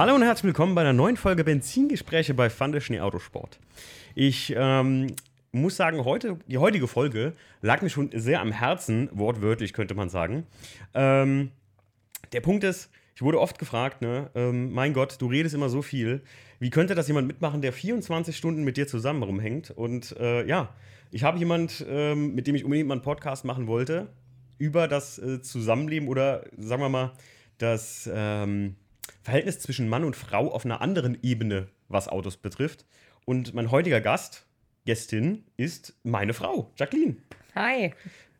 Hallo und herzlich willkommen bei einer neuen Folge Benzingespräche bei Fande Schnee Autosport. Ich ähm, muss sagen, heute, die heutige Folge lag mir schon sehr am Herzen, wortwörtlich könnte man sagen. Ähm, der Punkt ist, ich wurde oft gefragt, ne, ähm, mein Gott, du redest immer so viel. Wie könnte das jemand mitmachen, der 24 Stunden mit dir zusammen rumhängt? Und äh, ja, ich habe jemand, ähm, mit dem ich unbedingt mal einen Podcast machen wollte, über das äh, Zusammenleben oder sagen wir mal, das ähm, Verhältnis zwischen Mann und Frau auf einer anderen Ebene, was Autos betrifft. Und mein heutiger Gast, Gästin, ist meine Frau, Jacqueline. Hi.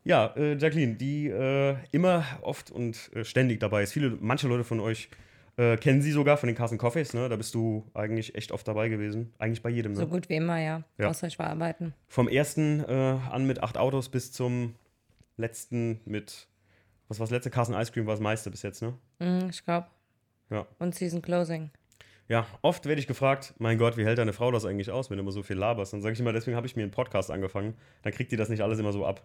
Ja, äh, Jacqueline, die äh, immer oft und äh, ständig dabei ist. Viele, manche Leute von euch äh, kennen sie sogar von den Carson Coffees, ne? Da bist du eigentlich echt oft dabei gewesen. Eigentlich bei jedem, ne? So gut wie immer, ja. Ja. Außer ich war arbeiten. Vom ersten äh, an mit acht Autos bis zum letzten mit, was war das letzte? Carson Ice Cream war das meiste bis jetzt, ne? Mhm, ich glaube. Ja. Und Season Closing. Ja, oft werde ich gefragt, mein Gott, wie hält deine Frau das eigentlich aus, wenn du immer so viel laberst? Dann sage ich immer, deswegen habe ich mir einen Podcast angefangen. Dann kriegt die das nicht alles immer so ab.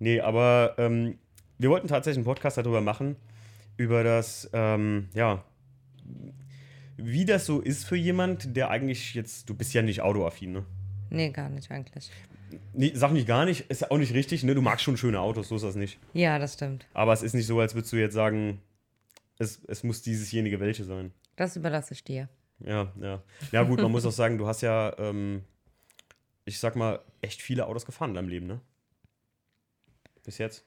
Nee, aber ähm, wir wollten tatsächlich einen Podcast darüber machen, über das, ähm, ja, wie das so ist für jemand, der eigentlich jetzt, du bist ja nicht autoaffin, ne? Nee, gar nicht eigentlich. Nee, sag nicht gar nicht, ist auch nicht richtig, ne? Du magst schon schöne Autos, so ist das nicht. Ja, das stimmt. Aber es ist nicht so, als würdest du jetzt sagen, es, es muss diesesjenige welche sein. Das überlasse ich dir. Ja, ja. Ja, gut, man muss auch sagen, du hast ja, ähm, ich sag mal, echt viele Autos gefahren in deinem Leben, ne? Bis jetzt.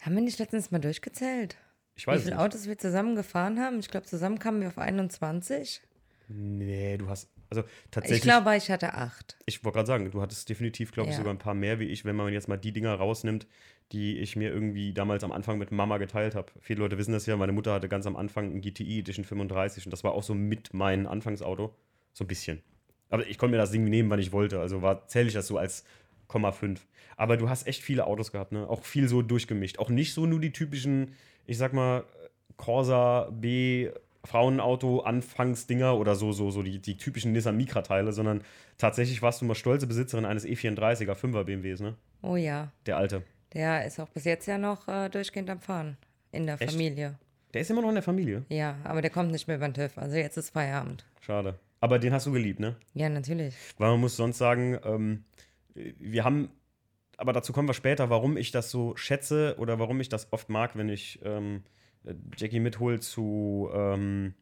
Haben wir nicht letztens mal durchgezählt? Ich Wie weiß es viele nicht. Autos wir zusammen gefahren haben? Ich glaube, zusammen kamen wir auf 21. Nee, du hast, also tatsächlich. Ich glaube, ich hatte acht. Ich wollte gerade sagen, du hattest definitiv, glaube ich, Ja. sogar ein paar mehr wie ich, wenn man jetzt mal die Dinger rausnimmt, die ich mir irgendwie damals am Anfang mit Mama geteilt habe. Viele Leute wissen das ja, meine Mutter hatte ganz am Anfang ein GTI Edition 35 und das war auch so mit mein Anfangsauto. So ein bisschen. Aber ich konnte mir das Ding nehmen, wann ich wollte. Also war zähle ich das so als 0,5. Aber du hast echt viele Autos gehabt, ne? Auch viel so durchgemischt. Auch nicht so nur die typischen, ich sag mal, Corsa B Frauenauto Anfangsdinger oder so so so die, die typischen Nissan Micra Teile, sondern tatsächlich warst du mal stolze Besitzerin eines E34er 5er BMWs, ne? Oh ja. Der alte. Der ist auch bis jetzt ja noch äh, durchgehend am Fahren. In der Echt? Familie. Der ist immer noch in der Familie. Ja, aber der kommt nicht mehr über den TÜV. Also jetzt ist Feierabend. Schade. Aber den hast du geliebt, ne? Ja, natürlich. Weil man muss sonst sagen, ähm, wir haben, aber dazu kommen wir später, warum ich das so schätze oder warum ich das oft mag, wenn ich ähm, Jackie mithol zu ähm,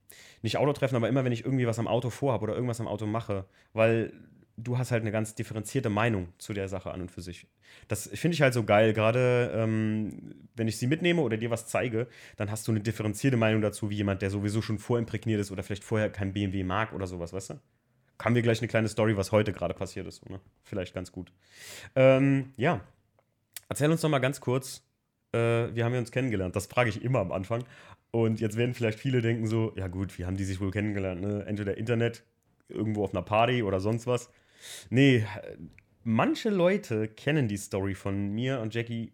nicht Autotreffen, aber immer wenn ich irgendwie was am Auto vorhabe oder irgendwas am Auto mache, weil du hast halt eine ganz differenzierte Meinung zu der Sache an und für sich. Das finde ich halt so geil, gerade ähm, wenn ich sie mitnehme oder dir was zeige, dann hast du eine differenzierte Meinung dazu, wie jemand, der sowieso schon vorimprägniert ist oder vielleicht vorher kein BMW mag oder sowas, weißt du? Haben wir gleich eine kleine Story, was heute gerade passiert ist, so, ne? Vielleicht ganz gut. Ähm, ja, erzähl uns doch mal ganz kurz, äh, wie haben wir uns kennengelernt? Das frage ich immer am Anfang. Und jetzt werden vielleicht viele denken so, ja gut, wie haben die sich wohl kennengelernt? Ne? Entweder Internet, irgendwo auf einer Party oder sonst was. Nee, manche Leute kennen die Story von mir und Jackie.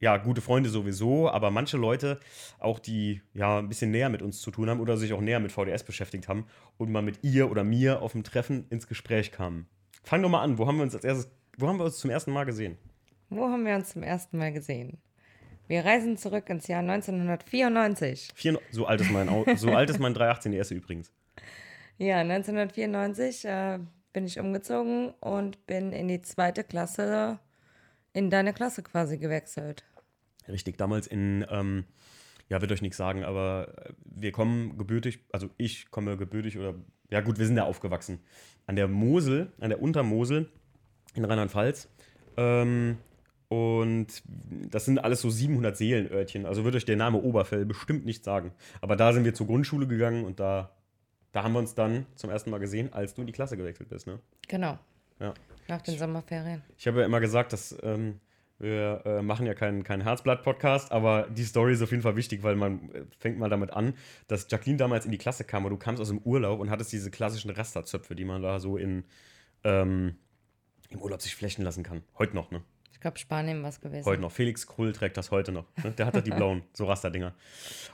Ja, gute Freunde sowieso, aber manche Leute, auch die ja ein bisschen näher mit uns zu tun haben oder sich auch näher mit VDS beschäftigt haben und mal mit ihr oder mir auf dem Treffen ins Gespräch kamen. Fang doch mal an, wo haben wir uns als erstes, wo haben wir uns zum ersten Mal gesehen? Wo haben wir uns zum ersten Mal gesehen? Wir reisen zurück ins Jahr 1994. Vier, so alt ist mein so alt ist mein 318 die erste übrigens. Ja, 1994 äh, bin ich umgezogen und bin in die zweite Klasse, in deine Klasse quasi gewechselt. Richtig, damals in, ähm, ja, wird euch nichts sagen, aber äh, wir kommen gebürtig, also ich komme gebürtig oder, ja gut, wir sind ja aufgewachsen. An der Mosel, an der Untermosel in Rheinland-Pfalz. Ähm, und das sind alles so 700 Seelenörtchen. Also wird euch der Name Oberfell bestimmt nicht sagen. Aber da sind wir zur Grundschule gegangen und da, da haben wir uns dann zum ersten Mal gesehen, als du in die Klasse gewechselt bist, ne? Genau. Ja. Nach den Sommerferien. Ich habe ja immer gesagt, dass ähm, wir äh, machen ja keinen kein Herzblatt-Podcast, aber die Story ist auf jeden Fall wichtig, weil man äh, fängt mal damit an, dass Jacqueline damals in die Klasse kam und du kamst aus dem Urlaub und hattest diese klassischen Rasterzöpfe, die man da so in, ähm, im Urlaub sich flechten lassen kann. Heute noch, ne? Ich glaube, Spanien war es gewesen. Heute noch. Felix Krull trägt das heute noch. Ne? Der hat da die blauen, so Rasterdinger.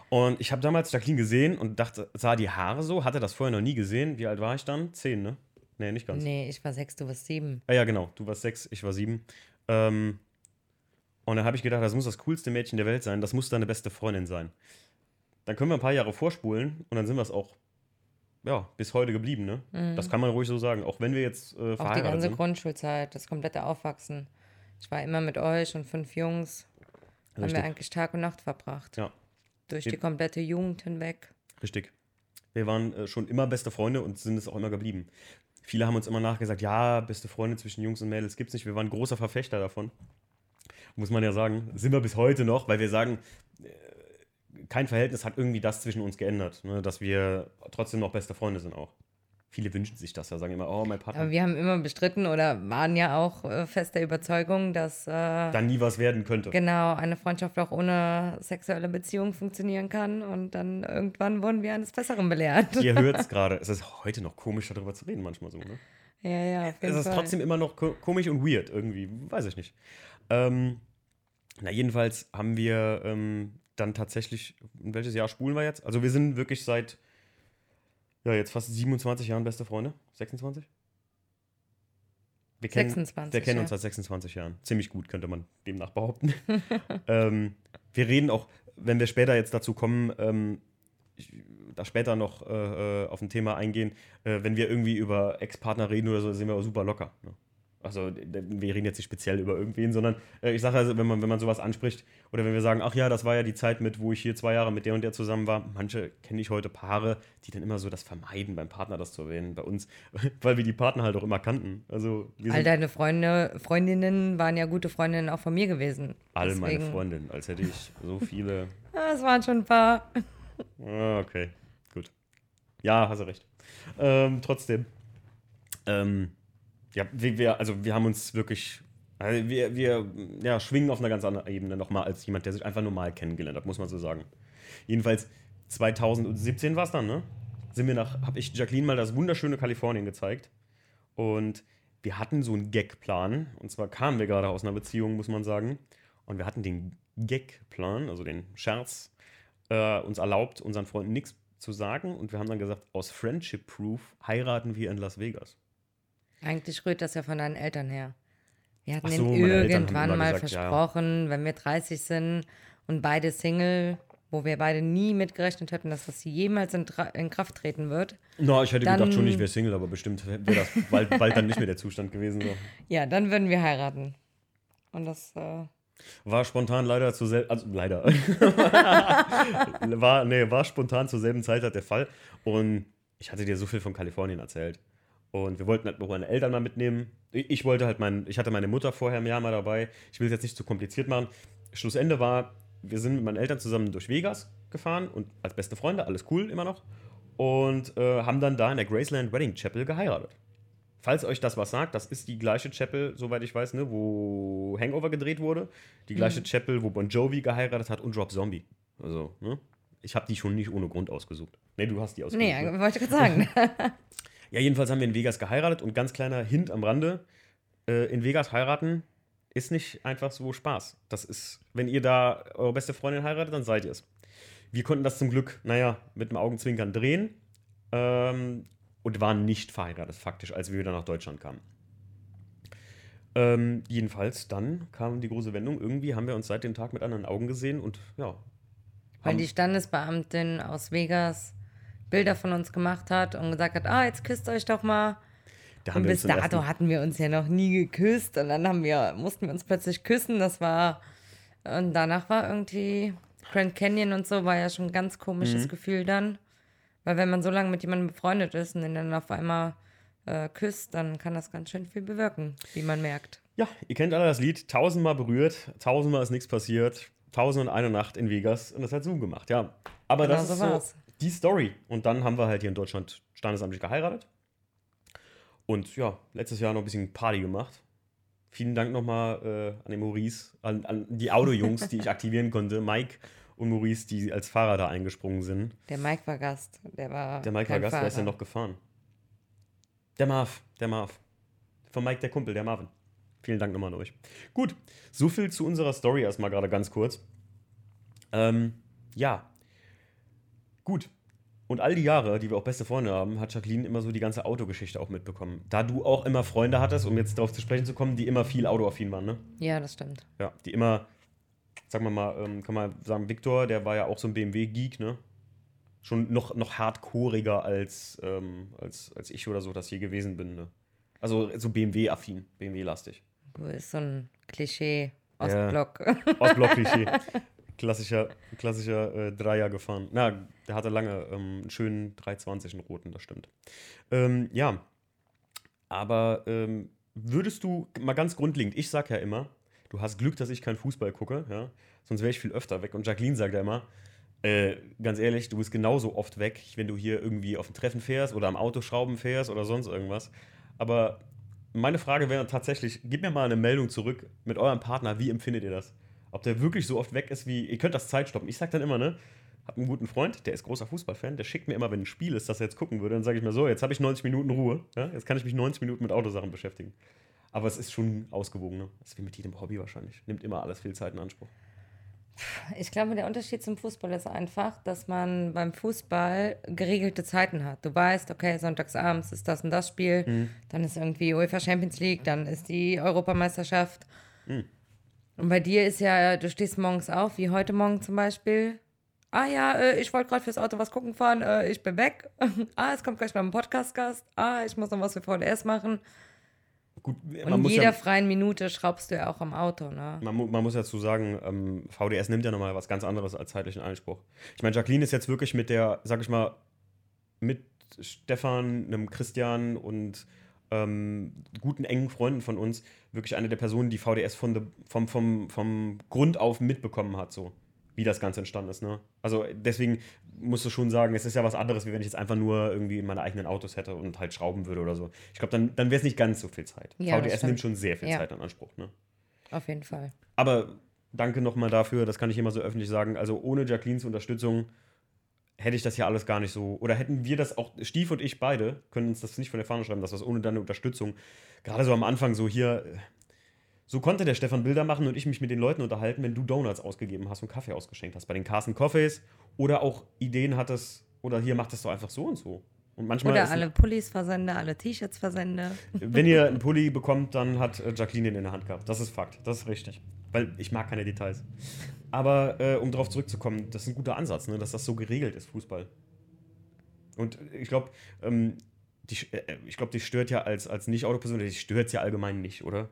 Und ich habe damals Jacqueline gesehen und dachte, sah die Haare so, hatte das vorher noch nie gesehen. Wie alt war ich dann? Zehn, ne? Nee, nicht ganz. Nee, ich war sechs, du warst sieben. Ah, ja, genau. Du warst sechs, ich war sieben. Ähm, und dann habe ich gedacht, das muss das coolste Mädchen der Welt sein. Das muss deine beste Freundin sein. dann können wir ein paar Jahre vorspulen und dann sind wir es auch ja, bis heute geblieben, ne? Mhm. Das kann man ruhig so sagen, auch wenn wir jetzt äh, Auch die verheiratet ganze sind. Grundschulzeit, das komplette Aufwachsen. Ich war immer mit euch und fünf Jungs. Haben Richtig. wir eigentlich Tag und Nacht verbracht. Ja. Durch die komplette Jugend hinweg. Richtig. Wir waren äh, schon immer beste Freunde und sind es auch immer geblieben. Viele haben uns immer nachgesagt, ja, beste Freunde zwischen Jungs und Mädels gibt's nicht. Wir waren großer Verfechter davon. Muss man ja sagen. Sind wir bis heute noch, weil wir sagen, äh, kein Verhältnis hat irgendwie das zwischen uns geändert, ne, dass wir trotzdem noch beste Freunde sind auch. Viele wünschen sich das ja, sagen immer, oh, mein Partner. Aber wir haben immer bestritten oder waren ja auch äh, fest der Überzeugung, dass äh, dann nie was werden könnte. genau eine Freundschaft auch ohne sexuelle Beziehung funktionieren kann. Und dann irgendwann wurden wir eines Besseren belehrt. Ihr hört es gerade. Es ist heute noch komisch, darüber zu reden, manchmal so. Ne? Ja, ja, auf Es jeden ist Fall. trotzdem immer noch ko komisch und weird irgendwie. Weiß ich nicht. Ähm, na, jedenfalls haben wir ähm, dann tatsächlich, in welches Jahr spulen wir jetzt? Also wir sind wirklich seit, ja, jetzt fast 27 Jahren beste Freunde. 26? Wir kennen, 26, wir kennen ja. uns seit 26 Jahren. Ziemlich gut, könnte man demnach behaupten. ähm, wir reden auch, wenn wir später jetzt dazu kommen, ähm, ich, da später noch äh, äh, auf ein Thema eingehen, äh, wenn wir irgendwie über Ex-Partner reden oder so, sind wir auch super locker. Ne? Also wir reden jetzt nicht speziell über irgendwen, sondern äh, ich sage also, wenn man, wenn man sowas anspricht oder wenn wir sagen, ach ja, das war ja die Zeit mit, wo ich hier zwei Jahre mit der und der zusammen war. Manche kenne ich heute Paare, die dann immer so das vermeiden, beim Partner das zu erwähnen. Bei uns, weil wir die Partner halt auch immer kannten. Also All deine Freunde, Freundinnen waren ja gute Freundinnen auch von mir gewesen. meine Deswegen- Freundinnen, als hätte ich so viele. Ah, Es waren schon ein paar. Ah, okay, gut. Ja, hast du recht. Ähm, trotzdem. Ähm, ja, wir, also wir haben uns wirklich. Also wir, wir ja, schwingen auf einer ganz anderen Ebene nochmal als jemand, der sich einfach normal kennengelernt hat, muss man so sagen. Jedenfalls 2017 war es dann, ne? Sind wir nach, habe ich Jacqueline mal das wunderschöne Kalifornien gezeigt. Und wir hatten so einen Gag-Plan. Und zwar kamen wir gerade aus einer Beziehung, muss man sagen. Und wir hatten den Gag-Plan, also den Scherz, äh, uns erlaubt, unseren Freunden nichts zu sagen. Und wir haben dann gesagt, aus Friendship Proof heiraten wir in Las Vegas. Eigentlich rührt das ja von deinen Eltern her. Wir hatten so, haben irgendwann mal gesagt, ja. versprochen, wenn wir 30 sind und beide Single, wo wir beide nie mitgerechnet hätten, dass das jemals in, in Kraft treten wird. Na, ich hätte Dann- gedacht, schon ich wäre Single, aber bestimmt wäre das bald, bald dann nicht mehr der Zustand gewesen. So. Ja, dann würden wir heiraten. Und das, äh, War spontan leider zur selben, also leider. war, nee, war spontan zur selben Zeit halt der Fall. Und ich hatte dir so viel von Kalifornien erzählt. Und wir wollten halt noch meine Eltern mal mitnehmen. Ich wollte halt mein, ich hatte meine Mutter vorher im Jahr mal dabei. Ich will es jetzt nicht zu kompliziert machen. Schlussende war, wir sind mit meinen Eltern zusammen durch Vegas gefahren und als beste Freunde, alles cool immer noch. Und äh, haben dann da in der Graceland Wedding Chapel geheiratet. Falls euch das was sagt, das ist die gleiche Chapel, soweit ich weiß, ne, wo Hangover gedreht wurde. Die gleiche Chapel, wo Bon Jovi geheiratet hat und Rob Zombie. Also, ne? Ich habe die schon nicht ohne Grund ausgesucht. Ne, du hast die ausgesucht. nee, ne? wollte ich gerade sagen. Ja, jedenfalls haben wir in Vegas geheiratet und ganz kleiner Hint am Rande: äh, In Vegas heiraten ist nicht einfach so Spaß. Das ist, wenn ihr da eure beste Freundin heiratet, dann seid ihr es. Wir konnten das zum Glück, naja, mit dem Augenzwinkern drehen ähm, und waren nicht verheiratet, faktisch, als wir wieder nach Deutschland kamen. Ähm, jedenfalls, dann kam die große Wendung. Irgendwie haben wir uns seit dem Tag mit anderen Augen gesehen und ja. Weil die Standesbeamtin aus Vegas Bilder von uns gemacht hat und gesagt hat, ah, jetzt küsst euch doch mal. da Und bis dato ersten- hatten wir uns ja noch nie geküsst und dann haben wir, mussten wir uns plötzlich küssen. Das war, und danach war irgendwie Grand Canyon und so, war ja schon ein ganz komisches Mhm. Gefühl dann. Weil wenn man so lange mit jemandem befreundet ist und den dann auf einmal äh, küsst, dann kann das ganz schön viel bewirken, wie man merkt. Ja, ihr kennt alle das Lied, tausendmal berührt, tausendmal ist nichts passiert, tausend und eine Nacht in Vegas und das hat Zoom gemacht, ja. Aber Genau das so ist war's. Die Story. Und dann haben wir halt hier in Deutschland standesamtlich geheiratet. Und ja, letztes Jahr noch ein bisschen Party gemacht. Vielen Dank nochmal äh, an den Maurice, an, an die Audio-Jungs, die ich aktivieren konnte, Mike und Maurice, die als Fahrer da eingesprungen sind. Der Mike war Gast. Der war. Der Mike war Gast, wer ist denn Fahrer. noch gefahren? Der Marv, der Marv. Von Mike der Kumpel, der Marvin. Vielen Dank nochmal an euch. Gut, so viel zu unserer Story erstmal gerade ganz kurz. Ähm, ja. Gut. Und all die Jahre, die wir auch beste Freunde haben, hat Jacqueline immer so die ganze Autogeschichte auch mitbekommen. Da du auch immer Freunde hattest, um jetzt darauf zu sprechen zu kommen, die immer viel autoaffin waren, ne? Ja, das stimmt. Ja, die immer, sagen wir mal, ähm, kann man sagen, Victor, der war ja auch so ein BMW-Geek, ne? schon noch, noch hardcoreiger als, ähm, als, als ich oder so das je gewesen bin. Ne? Also so BMW-affin, BMW-lastig. Du bist so ein Klischee. Ostblock. Ja, Ostblock-Klischee. klassischer, klassischer äh, Dreier gefahren. Na, der hatte lange ähm, einen schönen 320, einen roten, das stimmt. Ähm, ja, aber ähm, würdest du, mal ganz grundlegend, ich sag ja immer, du hast Glück, dass ich keinen Fußball gucke, ja, sonst wäre ich viel öfter weg. Und Jacqueline sagt ja immer, äh, ganz ehrlich, du bist genauso oft weg, wenn du hier irgendwie auf ein Treffen fährst oder am Auto schrauben fährst oder sonst irgendwas. Aber meine Frage wäre tatsächlich, gib mir mal eine Meldung zurück mit eurem Partner, wie empfindet ihr das? Ob der wirklich so oft weg ist wie, ihr könnt das Zeit stoppen. Ich sag dann immer, ne, hab einen guten Freund, der ist großer Fußballfan, der schickt mir immer, wenn ein Spiel ist, dass er jetzt gucken würde, dann sage ich mir so, jetzt habe ich 90 Minuten Ruhe, ja? jetzt kann ich mich 90 Minuten mit Autosachen beschäftigen. Aber es ist schon ausgewogen, ne? Das ist wie mit jedem Hobby wahrscheinlich. Nimmt immer alles viel Zeit in Anspruch. Ich glaube, der Unterschied zum Fußball ist einfach, dass man beim Fußball geregelte Zeiten hat. Du weißt, okay, sonntagsabends ist das und das Spiel, mhm. dann ist irgendwie UEFA Champions League, dann ist die Europameisterschaft. Mhm. Und bei dir ist ja, du stehst morgens auf, wie heute Morgen zum Beispiel. Ah ja, äh, ich wollte gerade fürs Auto was gucken fahren, äh, ich bin weg. ah, es kommt gleich beim Podcast-Gast. Ah, ich muss noch was für VDS machen. Gut, und in jeder ja, freien Minute schraubst du ja auch am Auto, ne? Man, man muss dazu sagen, ähm, VDS nimmt ja nochmal was ganz anderes als zeitlichen Einspruch. Ich meine, Jacqueline ist jetzt wirklich mit der, sag ich mal, mit Stefan, einem Christian und ähm, guten, engen Freunden von uns wirklich eine der Personen, die VDS von de, vom, vom, vom Grund auf mitbekommen hat, so wie das Ganze entstanden ist. Ne? Also deswegen musst du schon sagen, es ist ja was anderes, wie wenn ich jetzt einfach nur irgendwie meine eigenen Autos hätte und halt schrauben würde oder so. Ich glaube, dann, dann wäre es nicht ganz so viel Zeit. Ja, VDS nimmt schon sehr viel ja. Zeit in Anspruch. Ne? Auf jeden Fall. Aber danke nochmal dafür, das kann ich immer so öffentlich sagen. Also ohne Jacquelines Unterstützung hätte ich das ja alles gar nicht so, oder hätten wir das auch, Stief und ich beide, können uns das nicht von der Fahne schreiben, dass das ohne deine Unterstützung, gerade so am Anfang so hier, so konnte der Stefan Bilder machen und ich mich mit den Leuten unterhalten, wenn du Donuts ausgegeben hast und Kaffee ausgeschenkt hast. Bei den Carsten Coffees oder auch Ideen hattest, oder hier macht das doch einfach so und so. Und manchmal oder alle Pullis versende, alle T-Shirts versende. Wenn ihr einen Pulli bekommt, dann hat äh, Jacqueline den in der Hand gehabt. Das ist Fakt. Das ist richtig. Weil ich mag keine Details. Aber äh, um darauf zurückzukommen, das ist ein guter Ansatz, ne? dass das so geregelt ist, Fußball. Und ich glaube, ähm, die, äh, ich glaube, die stört ja als, als Nicht-Autoperson, die stört es ja allgemein nicht, oder?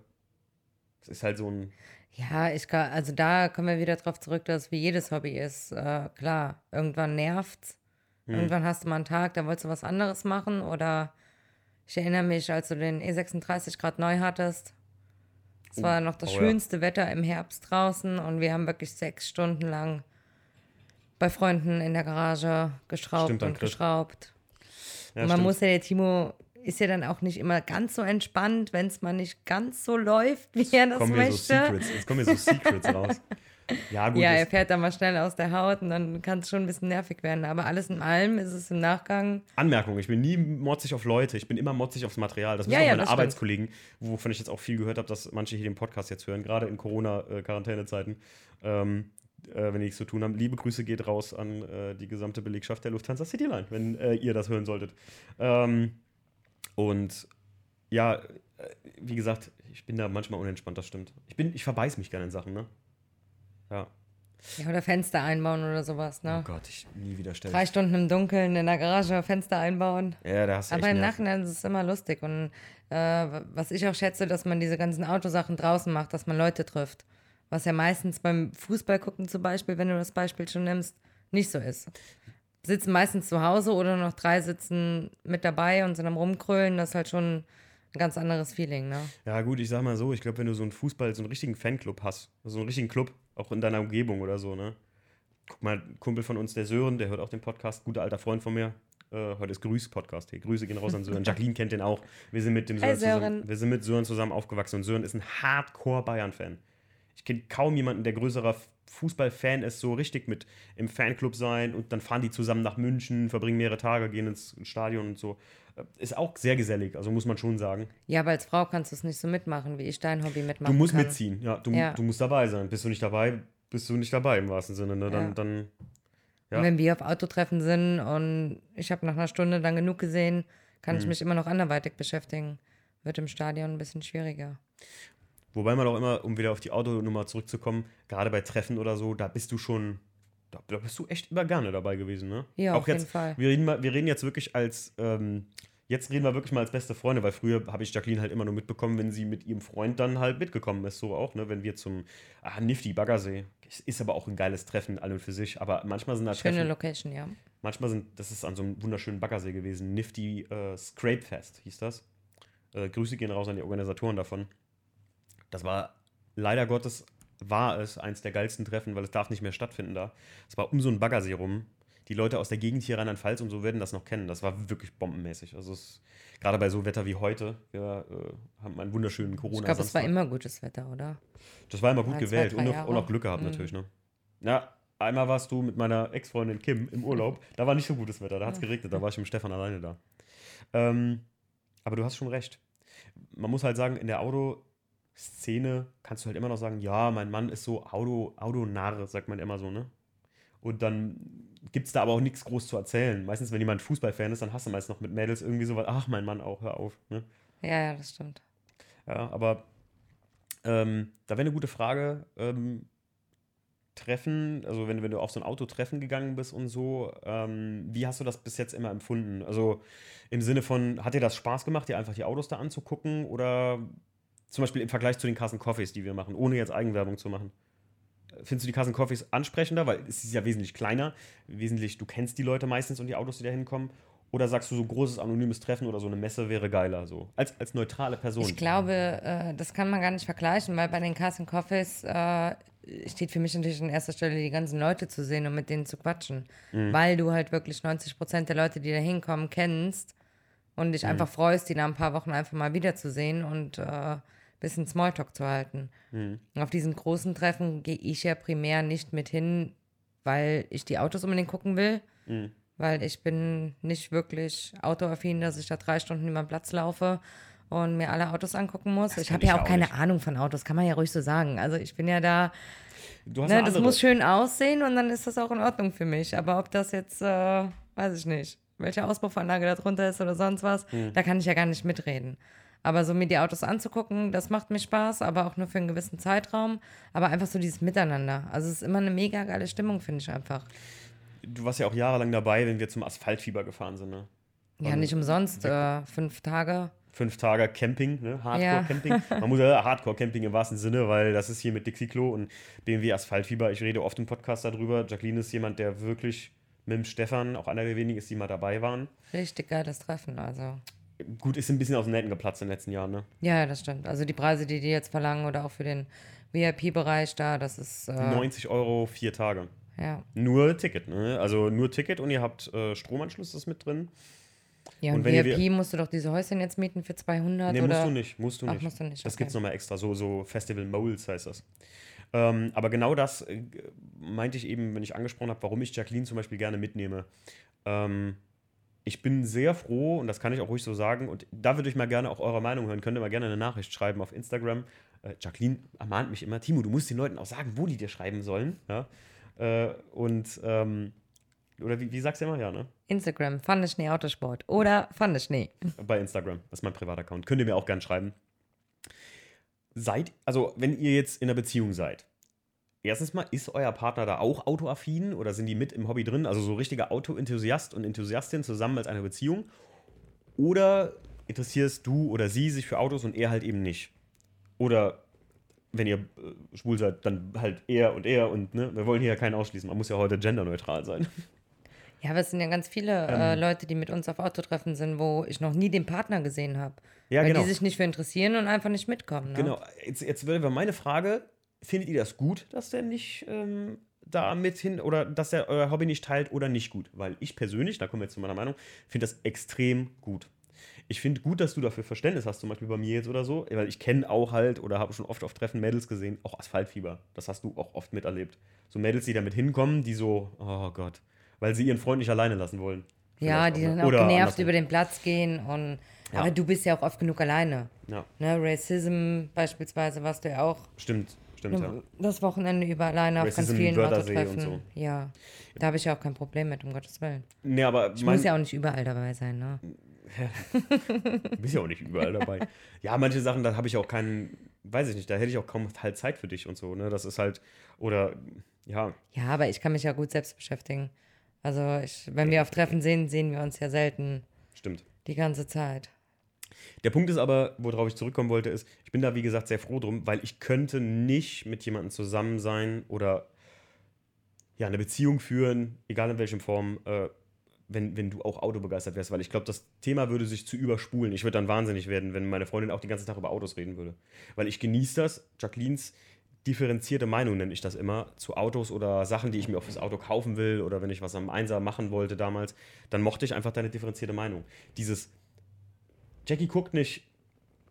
Es ist halt so ein. Ja, ich kann, also da kommen wir wieder drauf zurück, dass wie jedes Hobby ist. Äh, klar, irgendwann nervt's. Hm. Irgendwann hast du mal einen Tag, da wolltest du was anderes machen. Oder ich erinnere mich, als du den E36 Grad neu hattest. Es oh. war noch das oh, schönste ja. Wetter im Herbst draußen und wir haben wirklich sechs Stunden lang bei Freunden in der Garage geschraubt Stimmt, und geschraubt. Ja, und man stimmt. muss ja, der Timo ist ja dann auch nicht immer ganz so entspannt, wenn es mal nicht ganz so läuft, wie er das kommen möchte. So Secrets, jetzt kommen mir so Secrets raus. Ja, gut, ja, er fährt dann mal schnell aus der Haut und dann kann es schon ein bisschen nervig werden. Aber alles in allem ist es im Nachgang. Anmerkung: Ich bin nie motzig auf Leute, ich bin immer motzig aufs Material. Das müssen ja, auch meine Arbeitskollegen, wovon ich jetzt auch viel gehört habe, dass manche hier den Podcast jetzt hören, gerade in Corona-Quarantänezeiten. Ähm, äh, wenn ich zu tun habe. Liebe Grüße geht raus an äh, die gesamte Belegschaft der Lufthansa Cityline, wenn äh, ihr das hören solltet. Ähm, und ja, äh, wie gesagt, ich bin da manchmal unentspannt, das stimmt. Ich, bin, ich verbeiß mich gerne in Sachen, ne? Ja. Ja, oder Fenster einbauen oder sowas, ne? Oh Gott, ich nie wieder stellen. Drei Stunden im Dunkeln in der Garage Fenster einbauen. Ja, da hast du Aber im Nachhinein ist es immer lustig. Und äh, was ich auch schätze, dass man diese ganzen Autosachen draußen macht, dass man Leute trifft. Was ja meistens beim Fußball gucken zum Beispiel, wenn du das Beispiel schon nimmst, nicht so ist sitzen meistens zu Hause oder noch drei sitzen mit dabei und sind am Rumkrölen. Das ist halt schon ein ganz anderes Feeling, ne? Ja, gut, ich sag mal so, ich glaube, wenn du so einen Fußball, so einen richtigen Fanclub hast, so einen richtigen Club, auch in deiner Umgebung oder so, ne? Guck mal, ein Kumpel von uns, der Sören, der hört auch den Podcast, guter alter Freund von mir. Äh, heute ist Grüß-Podcast. Hey, Grüße gehen raus an Sören. Jacqueline kennt den auch. Wir sind mit dem Sören, hey, Sören. Zusammen, wir sind mit Sören zusammen aufgewachsen und Sören ist ein Hardcore-Bayern-Fan. Ich kenne kaum jemanden, der größerer Fußballfan ist, so richtig mit im Fanclub sein und dann fahren die zusammen nach München, verbringen mehrere Tage, gehen ins Stadion und so. Äh, ist auch sehr gesellig, also muss man schon sagen. Ja, aber als Frau kannst du es nicht so mitmachen, wie ich dein Hobby mitmachen Du musst kann. mitziehen, ja du, ja. du musst dabei sein. Bist du nicht dabei, bist du nicht dabei im wahrsten Sinne. Ne? Dann, ja. dann ja. wenn wir auf Autotreffen sind und ich habe nach einer Stunde dann genug gesehen, kann mhm. ich mich immer noch anderweitig beschäftigen. Wird im Stadion ein bisschen schwieriger. Wobei man auch immer, um wieder auf die Autonummer zurückzukommen, gerade bei Treffen oder so, da bist du schon, Da, bist du echt immer gerne dabei gewesen, ne? Ja, Auch auf jetzt, jeden Fall. Wir reden, mal, wir reden jetzt wirklich als, ähm, jetzt reden wir wirklich mal als beste Freunde, weil früher habe ich Jacqueline halt immer nur mitbekommen, wenn sie mit ihrem Freund dann halt mitgekommen ist, so auch, ne? Wenn wir zum, ah, Nifty, Baggersee. Ist aber auch ein geiles Treffen, an und für sich. Aber manchmal sind da Schöne Treffen, Location, ja. manchmal sind, das ist an so einem wunderschönen Baggersee gewesen, Nifty äh, Scrape Fest hieß das. Äh, Grüße gehen raus an die Organisatoren davon. Das war leider Gottes war es eins der geilsten Treffen, weil es darf nicht mehr stattfinden da. Es war um so einen Baggersee rum. Die Leute aus der Gegend hier Rheinland-Pfalz und so werden das noch kennen. Das war wirklich bombenmäßig. Also es, gerade bei so Wetter wie heute, wir äh, haben einen wunderschönen corona Ich glaube, es war immer gutes Wetter, oder? Das war immer gut zwei, gewählt und, auch, und auch Glück gehabt Mhm. natürlich, ne? Ja, einmal warst du mit meiner Ex-Freundin Kim im Urlaub. Da war nicht so gutes Wetter, da hat es geregnet, da war ich mit Stefan alleine da. Ähm, aber du hast schon recht. Man muss halt sagen, in der Autoszene kannst du halt immer noch sagen, ja, mein Mann ist so Auto, Autonarr, sagt man immer so, ne? Und dann gibt es da aber auch nichts groß zu erzählen. Meistens, wenn jemand Fußballfan ist, dann hast du meist noch mit Mädels irgendwie so was, ach, mein Mann auch, hör auf, ne? Ja, ja, das stimmt. Ja, aber ähm, da wäre eine gute Frage. Ähm, Treffen, also wenn, wenn du auf so ein Autotreffen gegangen bist und so, ähm, wie hast du das bis jetzt immer empfunden? Also im Sinne von, hat dir das Spaß gemacht, dir einfach die Autos da anzugucken oder zum Beispiel im Vergleich zu den Carson Coffees, die wir machen, ohne jetzt Eigenwerbung zu machen? Findest du die Carson Coffees ansprechender, weil es ist ja wesentlich kleiner, wesentlich, du kennst die Leute meistens und die Autos, die da hinkommen? Oder sagst du, so ein großes anonymes Treffen oder so eine Messe wäre geiler, so als, als neutrale Person? Ich glaube, äh, das kann man gar nicht vergleichen, weil bei den Carson Coffees äh, steht für mich natürlich an erster Stelle, die ganzen Leute zu sehen und mit denen zu quatschen. Weil du halt wirklich 90 Prozent der Leute, die da hinkommen, kennst und dich einfach freust, die nach ein paar Wochen einfach mal wiederzusehen und äh, bisschen Smalltalk zu halten. Und auf diesen großen Treffen gehe ich ja primär nicht mit hin, weil ich die Autos unbedingt gucken will. Mhm. Weil ich bin nicht wirklich autoaffin, dass ich da drei Stunden über den Platz laufe und mir alle Autos angucken muss. ich kann habe ja ich auch auch keine nicht. Ahnung von Autos, kann man ja ruhig so sagen. Also ich bin ja da, ne, das muss schön aussehen und dann ist das auch in Ordnung für mich. Aber ob das jetzt, äh, weiß ich nicht, welche Auspuffanlage da drunter ist oder sonst was, Hm. da kann ich ja gar nicht mitreden. Aber so mir die Autos anzugucken, das macht mir Spaß, aber auch nur für einen gewissen Zeitraum. Aber einfach so dieses Miteinander. Also es ist immer eine mega geile Stimmung, finde ich einfach. Du warst ja auch jahrelang dabei, wenn wir zum Asphaltfieber gefahren sind, ne? Ja, Und nicht umsonst. Äh, fünf Tage. Fünf Tage Camping, ne? Ja. Hardcore-Camping. Man muss ja Hardcore-Camping im wahrsten Sinne, weil das ist hier mit Dixie Klo und BMW Asphaltfieber. Ich rede oft im Podcast darüber. Jacqueline ist jemand, der wirklich mit dem Stefan, auch einer der wenigen ist, die mal dabei waren. Richtig geiles Treffen, also. Gut, ist ein bisschen aus den Nähten geplatzt in den letzten Jahren, ne? Ja, das stimmt. Also die Preise, die die jetzt verlangen oder auch für den VIP-Bereich da, das ist, äh, 90 Euro, vier Tage. ja. Nur Ticket, ne? Also nur Ticket und ihr habt äh, Stromanschluss ist mit drin. Ja, Und und, ihr VIP wir- musst du doch diese Häuschen jetzt mieten für 200 Nee, oder? musst du nicht, musst du Ach, nicht. musst du nicht, Das okay. gibt's nochmal extra, so, so Festival Moles heißt das. Ähm, aber genau das äh, meinte ich eben, wenn ich angesprochen habe, warum ich Jacqueline zum Beispiel gerne mitnehme. Ähm, ich bin sehr froh, und das kann ich auch ruhig so sagen, und da würde ich mal gerne auch eure Meinung hören. Könnt ihr mal gerne eine Nachricht schreiben auf Instagram. Äh, Jacqueline ermahnt mich immer, Timo, du musst den Leuten auch sagen, wo die dir schreiben sollen. Ja? Äh, und, ähm, oder wie, wie sagst du immer? Ja, ne? Instagram, Pfandeschnee Autosport oder Pfandeschnee. Bei Instagram. Das ist mein Privataccount. Könnt ihr mir auch gern schreiben. Seid, also wenn ihr jetzt in einer Beziehung seid, erstens mal, ist euer Partner da auch autoaffin oder sind die mit im Hobby drin? Also so richtiger Autoenthusiast und Enthusiastin zusammen als eine Beziehung? Oder interessierst du oder sie sich für Autos und er halt eben nicht? Oder wenn ihr äh, schwul seid, dann halt er und er und ne, wir wollen hier ja keinen ausschließen. Man muss ja heute genderneutral sein. Ja, aber es sind ja ganz viele Ähm. äh, Leute, die mit uns auf Autotreffen sind, wo ich noch nie den Partner gesehen habe. Ja, weil genau. die sich nicht für interessieren und einfach nicht mitkommen. Ne? Genau, jetzt, jetzt wäre meine Frage: Findet ihr das gut, dass der nicht ähm, da mit hin oder dass der euer Hobby nicht teilt oder nicht gut? Weil ich persönlich, da kommen wir jetzt zu meiner Meinung, finde das extrem gut. Ich finde gut, dass du dafür Verständnis hast, zum Beispiel bei mir jetzt oder so, weil ich kenne auch halt oder habe schon oft auf Treffen Mädels gesehen, auch Asphaltfieber. Das hast du auch oft miterlebt. So Mädels, die damit hinkommen, die so, oh Gott, weil sie ihren Freund nicht alleine lassen wollen. Ja, die dann ne? auch Oder genervt andersrum. über den Platz gehen und Ja. aber du bist ja auch oft genug alleine. Ja, Ne? Racism beispielsweise warst du ja auch stimmt, stimmt, ja. das Wochenende über alleine auf ganz vielen Wörthersee Autotreffen. und Ja, da habe ich ja auch kein Problem mit, um Gottes Willen. Nee, aber Ich muss ja auch nicht überall dabei sein, ne? Du bist ja auch nicht überall dabei. Ja, manche Sachen, da habe ich auch keinen, weiß ich nicht, da hätte ich auch kaum halt Zeit für dich und so, ne? Das ist halt, oder ja, Ja, aber ich kann mich ja gut selbst beschäftigen. Also ich, wenn wir auf Treffen sehen, sehen wir uns ja selten stimmt. die ganze Zeit. Der Punkt ist aber, worauf ich zurückkommen wollte, ist, ich bin da wie gesagt sehr froh drum, weil ich könnte nicht mit jemandem zusammen sein oder ja, eine Beziehung führen, egal in welcher Form, äh, wenn, wenn du auch autobegeistert wärst, weil ich glaube, das Thema würde sich zu überspulen. Ich würde dann wahnsinnig werden, wenn meine Freundin auch den ganzen Tag über Autos reden würde. Weil ich genieße das, Jacquelines differenzierte Meinung nenne ich das immer, zu Autos oder Sachen, die ich mir auf das Auto kaufen will oder wenn ich was am Einser machen wollte damals, dann mochte ich einfach deine differenzierte Meinung. Dieses, Jackie guckt nicht,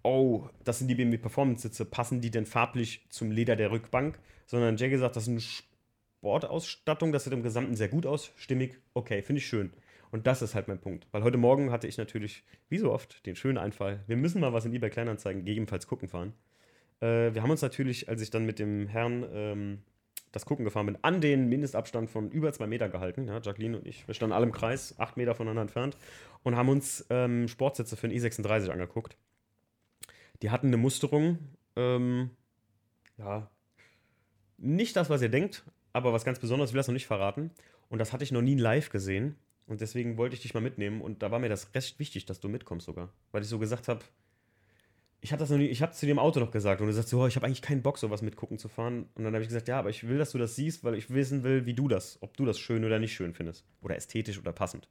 oh, das sind die BMW Performance Sitze, passen die denn farblich zum Leder der Rückbank, sondern Jackie sagt, das ist eine Sportausstattung, das sieht im Gesamten sehr gut aus, stimmig, okay, finde ich schön. Und das ist halt mein Punkt. Weil heute Morgen hatte ich natürlich, wie so oft, den schönen Einfall. Wir müssen mal was in eBay Kleinanzeigen gegebenenfalls gucken fahren. Äh, wir haben uns natürlich, als ich dann mit dem Herrn ähm, das Gucken gefahren bin, an den Mindestabstand von über zwei Meter gehalten. Ja, Jacqueline und ich, wir standen alle im Kreis, acht Meter voneinander entfernt und haben uns ähm, Sportsitze für den E36 angeguckt. Die hatten eine Musterung, ähm, ja, nicht das, was ihr denkt, aber was ganz Besonderes, ich will das noch nicht verraten. Und das hatte ich noch nie live gesehen. Und deswegen wollte ich dich mal mitnehmen. Und da war mir das recht wichtig, dass du mitkommst sogar. Weil ich so gesagt habe, ich habe das noch nie, ich habe zu dem Auto noch gesagt und du sagst so, oh, ich habe eigentlich keinen Bock, sowas mitgucken zu fahren. Und dann habe ich gesagt, ja, aber ich will, dass du das siehst, weil ich wissen will, wie du das, ob du das schön oder nicht schön findest. Oder ästhetisch oder passend.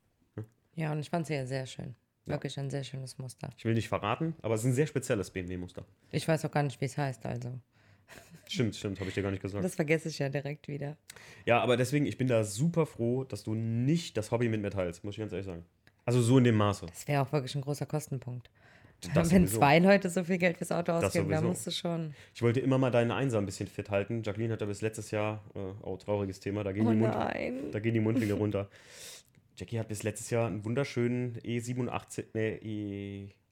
Ja, und ich fand sie ja sehr schön. Wirklich ein sehr schönes Muster. Ich will nicht verraten, aber es ist ein sehr spezielles BMW-Muster. Ich weiß auch gar nicht, wie es heißt, also. Stimmt, stimmt, habe ich dir gar nicht gesagt. Das vergesse ich ja direkt wieder. Ja, aber deswegen, ich bin da super froh, dass du nicht das Hobby mit mir teilst, muss ich ganz ehrlich sagen. Also so in dem Maße. Das wäre auch wirklich ein großer Kostenpunkt. Das Wenn sowieso. zwei Leute so viel Geld fürs Auto ausgeben, dann musst du schon. Ich wollte immer mal deinen Einser ein bisschen fit halten. Jacqueline hat ja bis letztes Jahr, äh, oh, trauriges Thema, da gehen, Oh die, Mund, da gehen die Mundwinkel runter. Jackie hat bis letztes Jahr einen wunderschönen E87, ne,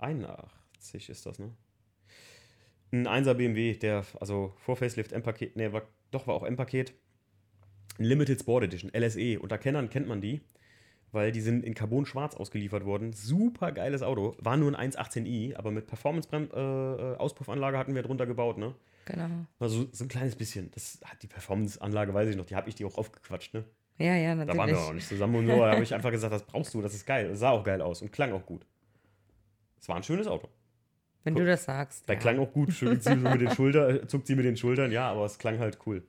E81 ist das, ne? Ein 1er BMW, der, also vor Facelift M-Paket, ne, war, doch war auch M-Paket. Limited Sport Edition, LSE. Unter Kennern kennt man die, weil die sind in Carbon schwarz ausgeliefert worden. Super geiles Auto. War nur ein 118i, aber mit Performance-Auspuffanlage hatten wir drunter gebaut, ne? Genau. Also so ein kleines bisschen. Das hat die Performance-Anlage, weiß ich noch, die habe ich dir auch aufgequatscht, ne? Ja, ja, Da waren natürlich. wir auch nicht zusammen und so. Da habe ich einfach gesagt, das brauchst du, das ist geil. Das sah auch geil aus und klang auch gut. Es war ein schönes Auto. Wenn du das sagst. Da ja. klang auch gut, schüttelt sie mit den Schultern, zuckt sie mit den Schultern, ja, aber es klang halt cool.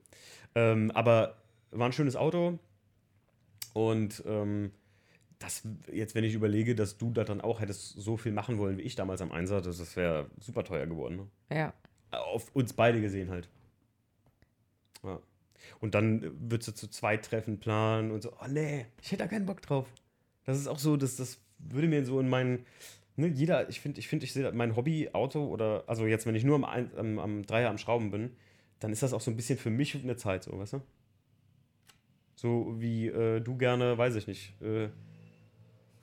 Ähm, aber war ein schönes Auto und ähm, das, jetzt, wenn ich überlege, dass du da dann auch hättest so viel machen wollen wie ich damals am Einsatz, das, das wäre super teuer geworden. Ne? Ja. Auf uns beide gesehen halt. Ja. Und dann würdest du zu zweit treffen, planen und so, oh nee, ich hätte da keinen Bock drauf. Das ist auch so, das, das würde mir so in meinen, ne, jeder, ich finde, ich finde, ich sehe mein Hobby, Auto oder, also jetzt, wenn ich nur am, Ein- am, am Dreier am Schrauben bin, dann ist das auch so ein bisschen für mich eine Zeit, so, weißt du? So wie äh, du gerne, weiß ich nicht, äh,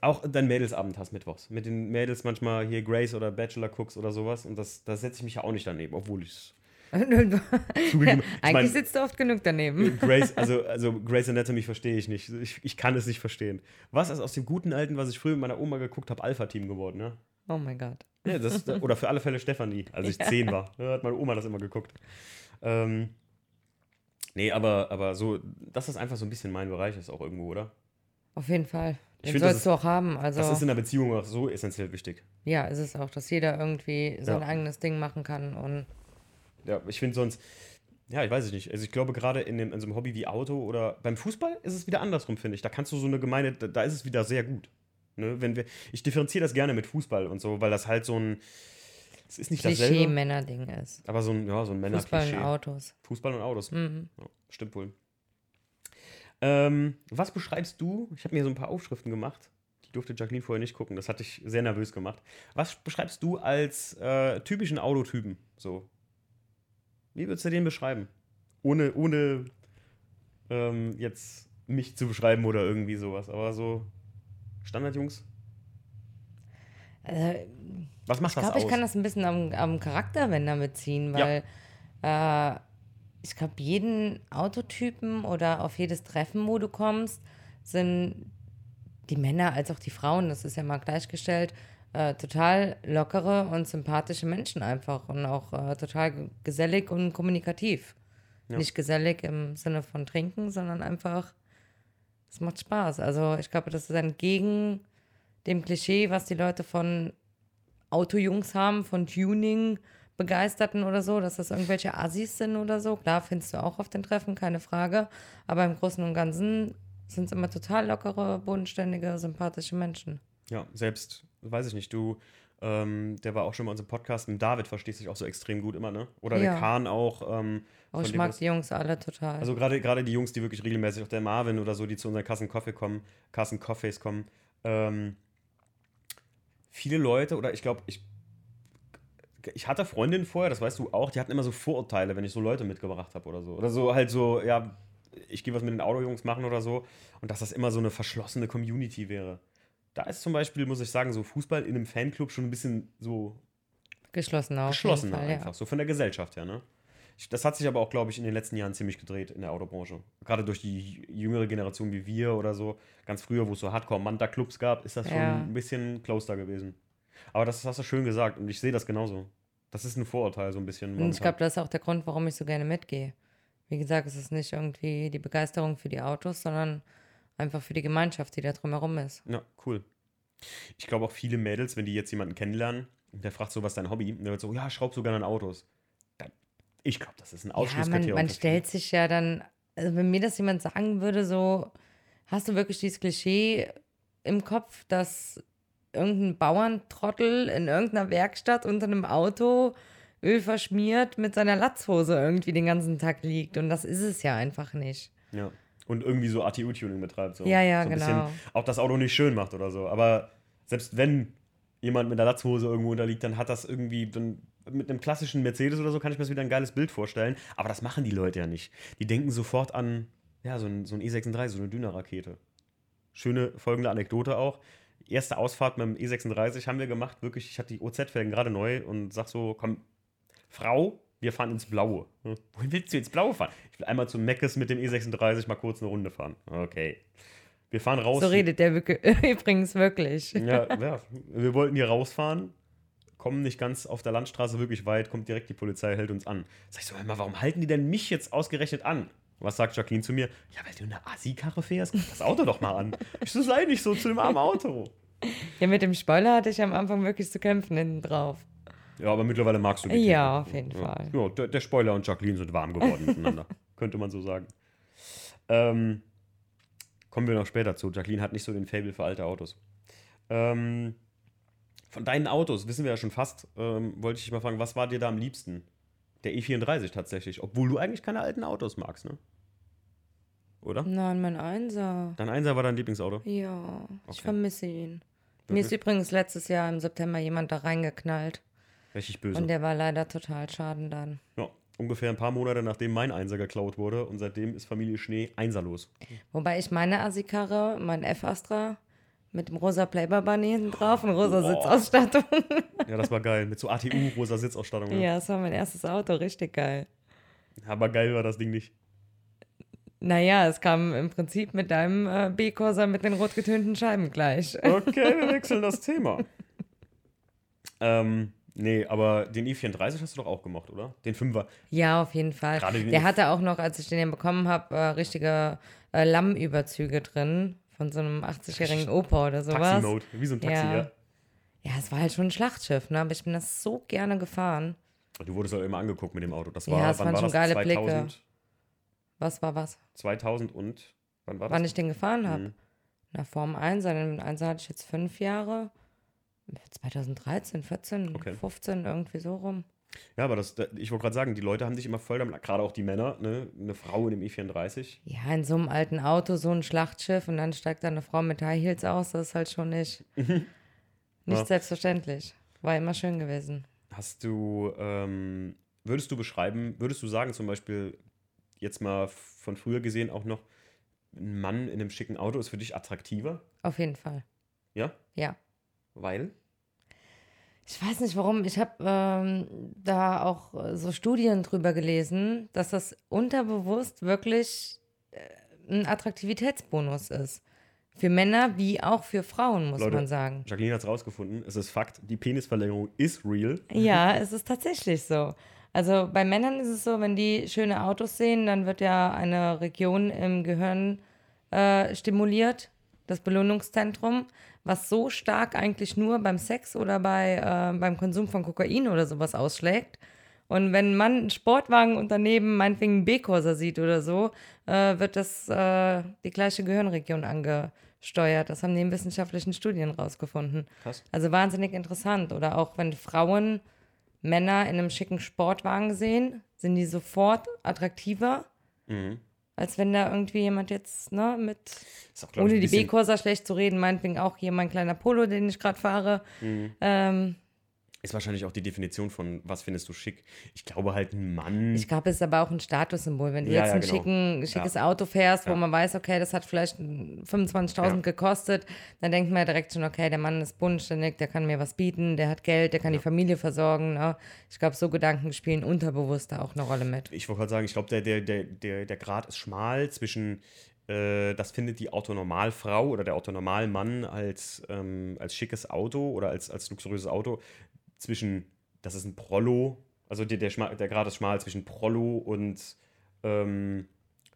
auch dein Mädelsabend hast mittwochs. Mit den Mädels manchmal hier Grace oder Bachelor Cooks oder sowas. Und das, da setze ich mich ja auch nicht daneben, obwohl ich es Eigentlich mein, sitzt du oft genug daneben. Grace, also, also Grace Anatomy verstehe ich nicht. Ich, ich kann es nicht verstehen. Was ist aus dem guten alten, was ich früher mit meiner Oma geguckt habe, Alpha-Team geworden, ne? Oh mein Gott. Ja, das, oder für alle Fälle Stefanie, als ich zehn war. Da hat meine Oma das immer geguckt. Ähm, nee, aber, aber so, dass das einfach so ein bisschen mein Bereich ist auch irgendwo, oder? Auf jeden Fall. Ich Den sollst du auch haben. Also, Das ist in der Beziehung auch so essentiell wichtig. ja, ist es auch, dass jeder irgendwie sein Ja. eigenes Ding machen kann. Und Ja, ich finde sonst, ja, ich weiß es nicht. Also ich glaube gerade in, dem, in so einem Hobby wie Auto oder beim Fußball ist es wieder andersrum, finde ich. Da kannst du so eine Gemeinde, da, da ist es wieder sehr gut. Ne? Wenn wir, ich differenziere das gerne mit Fußball und so, weil das halt so ein, es ist nicht dasselbe, Klischee-Männer-Ding ist. aber so ein, ja, so ein Fußball Männerklischee. und Autos. Fußball und Autos. Mhm. Ja, stimmt wohl. Ähm, was beschreibst du? Ich habe mir so ein paar Aufschriften gemacht. Die durfte Jacqueline vorher nicht gucken. Das hat dich sehr nervös gemacht. Was beschreibst du als äh, typischen Autotypen? So. Wie würdest du den beschreiben? Ohne, ohne ähm, jetzt mich zu beschreiben oder irgendwie sowas. Aber so Standardjungs. Äh, Was macht ich das glaube, aus? ich kann das ein bisschen am, am Charakter, wenn damit ziehen, weil äh, ich glaube, jeden Autotypen oder auf jedes Treffen, wo du kommst, sind die Männer als auch die Frauen, das ist ja mal gleichgestellt, äh, total lockere und sympathische Menschen einfach und auch äh, total gesellig und kommunikativ. Ja. Nicht gesellig im Sinne von trinken, sondern einfach, es macht Spaß. Also ich glaube, das ist entgegen dem Klischee, was die Leute von Autojungs haben, von Tuning Begeisterten oder so, dass das irgendwelche Assis sind oder so. Klar, findest du auch auf den Treffen, keine Frage. Aber im Großen und Ganzen sind es immer total lockere, bodenständige, sympathische Menschen. Ja, selbst, weiß ich nicht, du, ähm, der war auch schon mal in unserem Podcast, mit David verstehst dich auch so extrem gut immer, ne? Oder Ja. der Kahn auch. Ähm, Oh, ich mag die Jungs alle total. Also gerade gerade die Jungs, die wirklich regelmäßig, auch der Marvin oder so, die zu unseren Kassen Coffee kommen, Kassen Coffees kommen. Ähm, viele Leute, oder ich glaube, ich, ich hatte Freundinnen vorher, das weißt du auch, die hatten immer so Vorurteile, wenn ich so Leute mitgebracht habe oder so. Oder so halt so, ja, ich gehe was mit den Autojungs machen oder so. Und dass das immer so eine verschlossene Community wäre. Da ist zum Beispiel, muss ich sagen, so Fußball in einem Fanclub schon ein bisschen so geschlossen auch. geschlossener Fall, einfach, so von der Gesellschaft her, ne? Das hat sich aber auch, glaube ich, in den letzten Jahren ziemlich gedreht in der Autobranche. Gerade durch die jüngere Generation wie wir oder so. Ganz früher, wo es so Hardcore-Manta-Clubs gab, ist das schon Ja. ein bisschen closer gewesen. Aber das hast du schön gesagt und ich sehe das genauso. Das ist ein Vorurteil, so ein bisschen. Und ich glaube, das ist auch der Grund, warum ich so gerne mitgehe. Wie gesagt, es ist nicht irgendwie die Begeisterung für die Autos, sondern einfach für die Gemeinschaft, die da drumherum ist. Ja, cool. Ich glaube auch viele Mädels, wenn die jetzt jemanden kennenlernen, und der fragt so, was ist dein Hobby? Und der wird so, ja, schraub sogar an Autos. Dann, ich glaube, das ist ein Ja, Ausschlusskriterium. man, man viele. stellt sich ja dann, also wenn mir das jemand sagen würde, so, hast du wirklich dieses Klischee im Kopf, dass irgendein Bauerntrottel in irgendeiner Werkstatt unter einem Auto Öl verschmiert mit seiner Latzhose irgendwie den ganzen Tag liegt. Und das ist es ja einfach nicht. Ja. Und irgendwie so ATU-Tuning betreibt. So. Ja, ja, so ein genau. Bisschen, auch das Auto nicht schön macht oder so. Aber selbst wenn jemand mit der Latzhose irgendwo unterliegt, dann hat das irgendwie, dann mit einem klassischen Mercedes oder so kann ich mir das wieder ein geiles Bild vorstellen. Aber das machen die Leute ja nicht. Die denken sofort an, ja, so ein, so ein E36, so eine Düner-Rakete. Schöne folgende Anekdote auch. Erste Ausfahrt mit dem E36 haben wir gemacht, wirklich, ich hatte die OZ-Felgen gerade neu und sag so, komm, Frau, wir fahren ins Blaue. Hm, Wohin willst du ins Blaue fahren? Ich will einmal zum Meckes mit dem E36 mal kurz eine Runde fahren. Okay. Wir fahren raus. So redet der übrigens wirklich. Ja, ja, wir wollten hier rausfahren, kommen nicht ganz auf der Landstraße wirklich weit, kommt direkt die Polizei, hält uns an. Sag ich so, hör mal, warum halten die denn mich jetzt ausgerechnet an? Was sagt Jacqueline zu mir? Ja, weil du eine Assi-Karre fährst, guck das Auto doch mal an. Ich so, sei nicht so zu dem armen Auto. Ja, mit dem Spoiler hatte ich am Anfang wirklich zu kämpfen hinten drauf. Ja, aber mittlerweile magst du die Ja, Tiere. auf jeden ja. Fall. Ja, der, der Spoiler und Jacqueline sind warm geworden miteinander. Könnte man so sagen. Ähm, kommen wir noch später zu. Jacqueline hat nicht so den Fable für alte Autos. Ähm, von deinen Autos, wissen wir ja schon fast, ähm, wollte ich dich mal fragen, was war dir da am liebsten? Der E34 tatsächlich, obwohl du eigentlich keine alten Autos magst, ne? Oder? Nein, mein Einser. Dein Einser war dein Lieblingsauto? Ja, ich Okay. vermisse ihn. Mir ist übrigens letztes Jahr im September jemand da reingeknallt. Richtig böse. Und der war leider total schaden dann. ja, ungefähr ein paar Monate nachdem mein Einser geklaut wurde und seitdem ist Familie Schnee einserlos. Wobei ich meine Assi-Karre, mein F-Astra, mit dem rosa Playboy-Bunny hinten drauf und rosa Boah. Sitzausstattung. Ja, das war geil. Mit so ATU, rosa Sitzausstattung. Ne? ja, das war mein erstes Auto, richtig geil. Aber geil war das Ding nicht. Naja, es kam im Prinzip mit deinem äh, B-Corsa mit den rot getönten Scheiben gleich. Okay, wir wechseln das Thema. ähm, nee, aber den i34 hast du doch auch gemocht, oder? Den 5er. Ja, auf jeden Fall. Der hatte auch noch, als ich den bekommen habe, äh, richtige äh, Lammüberzüge drin. Von so einem 80-jährigen Opa oder sowas. Taxi-Mode. Wie so ein Taxi, Ja. ja. Ja, es war halt schon ein Schlachtschiff, ne? Aber ich bin das so gerne gefahren. Du wurdest auch immer angeguckt mit dem Auto. Das Ja, war, es wann waren war schon das? geile 2000, Blicke. Was war was? 2000 und, wann war das? Wann ich den gefahren habe? Mhm. Na, Form 1, den 1 hatte ich jetzt fünf Jahre. 2013, 14, Okay. 15, irgendwie so rum. Ja, aber das, da- ich wollte gerade sagen, die Leute haben dich immer voll damit, gerade auch die Männer, ne? eine Frau in dem E34. Ja, in so einem alten Auto, so ein Schlachtschiff und dann steigt da eine Frau mit High Heels aus, das ist halt schon nicht, nicht Ja. selbstverständlich. War immer schön gewesen. Hast du, ähm, würdest du beschreiben, würdest du sagen zum Beispiel, jetzt mal von früher gesehen auch noch, ein Mann in einem schicken Auto ist für dich attraktiver? Auf jeden Fall. Ja? Ja. Weil? Ich weiß nicht warum. Ich habe ähm, da auch äh, so Studien drüber gelesen, dass das unterbewusst wirklich äh, ein Attraktivitätsbonus ist. Für Männer wie auch für Frauen, muss Leute. man sagen. Jacqueline hat es rausgefunden, es ist Fakt, die Penisverlängerung ist real. Ja, es ist tatsächlich so. Also bei Männern ist es so, wenn die schöne Autos sehen, dann wird ja eine Region im Gehirn äh, stimuliert, das Belohnungszentrum, was so stark eigentlich nur beim Sex oder bei, äh, beim Konsum von Kokain oder sowas ausschlägt. Und wenn man einen Sportwagen und daneben meinetwegen einen B-Corsa sieht oder so, äh, wird das äh, die gleiche Gehirnregion angesteuert. Das haben die in wissenschaftlichen Studien rausgefunden. Krass. Also wahnsinnig interessant. Oder auch wenn Frauen Männer in einem schicken Sportwagen sehen, sind die sofort attraktiver, Mhm. Als wenn da irgendwie jemand jetzt, ne, mit, Ist auch, ich, ohne die B-Corsa schlecht zu reden, meinetwegen auch hier mein kleiner Polo, den ich gerade fahre. Mhm. Ähm, Ist wahrscheinlich auch die Definition von, was findest du schick. Ich glaube halt, ein Mann. ich glaube, es ist aber auch ein Statussymbol. Wenn du Ja, jetzt ja, ein genau. schicken, schickes Auto fährst, wo Ja. man weiß, okay, das hat vielleicht 25.000 Ja. gekostet, dann denkt man ja direkt schon, okay, der Mann ist bodenständig, der kann mir was bieten, der hat Geld, der kann die Familie versorgen. Ne? Ich glaube, so Gedanken spielen unterbewusst da auch eine Rolle mit. ich wollte gerade sagen, ich glaube, der, der, der, der, der Grad ist schmal zwischen, äh, das findet die Autonormalfrau oder der Autonormalmann als, ähm, als schickes Auto oder als, als luxuriöses Auto, zwischen, das ist ein Prollo, also der, der, der Grad ist schmal zwischen Prollo und, ähm,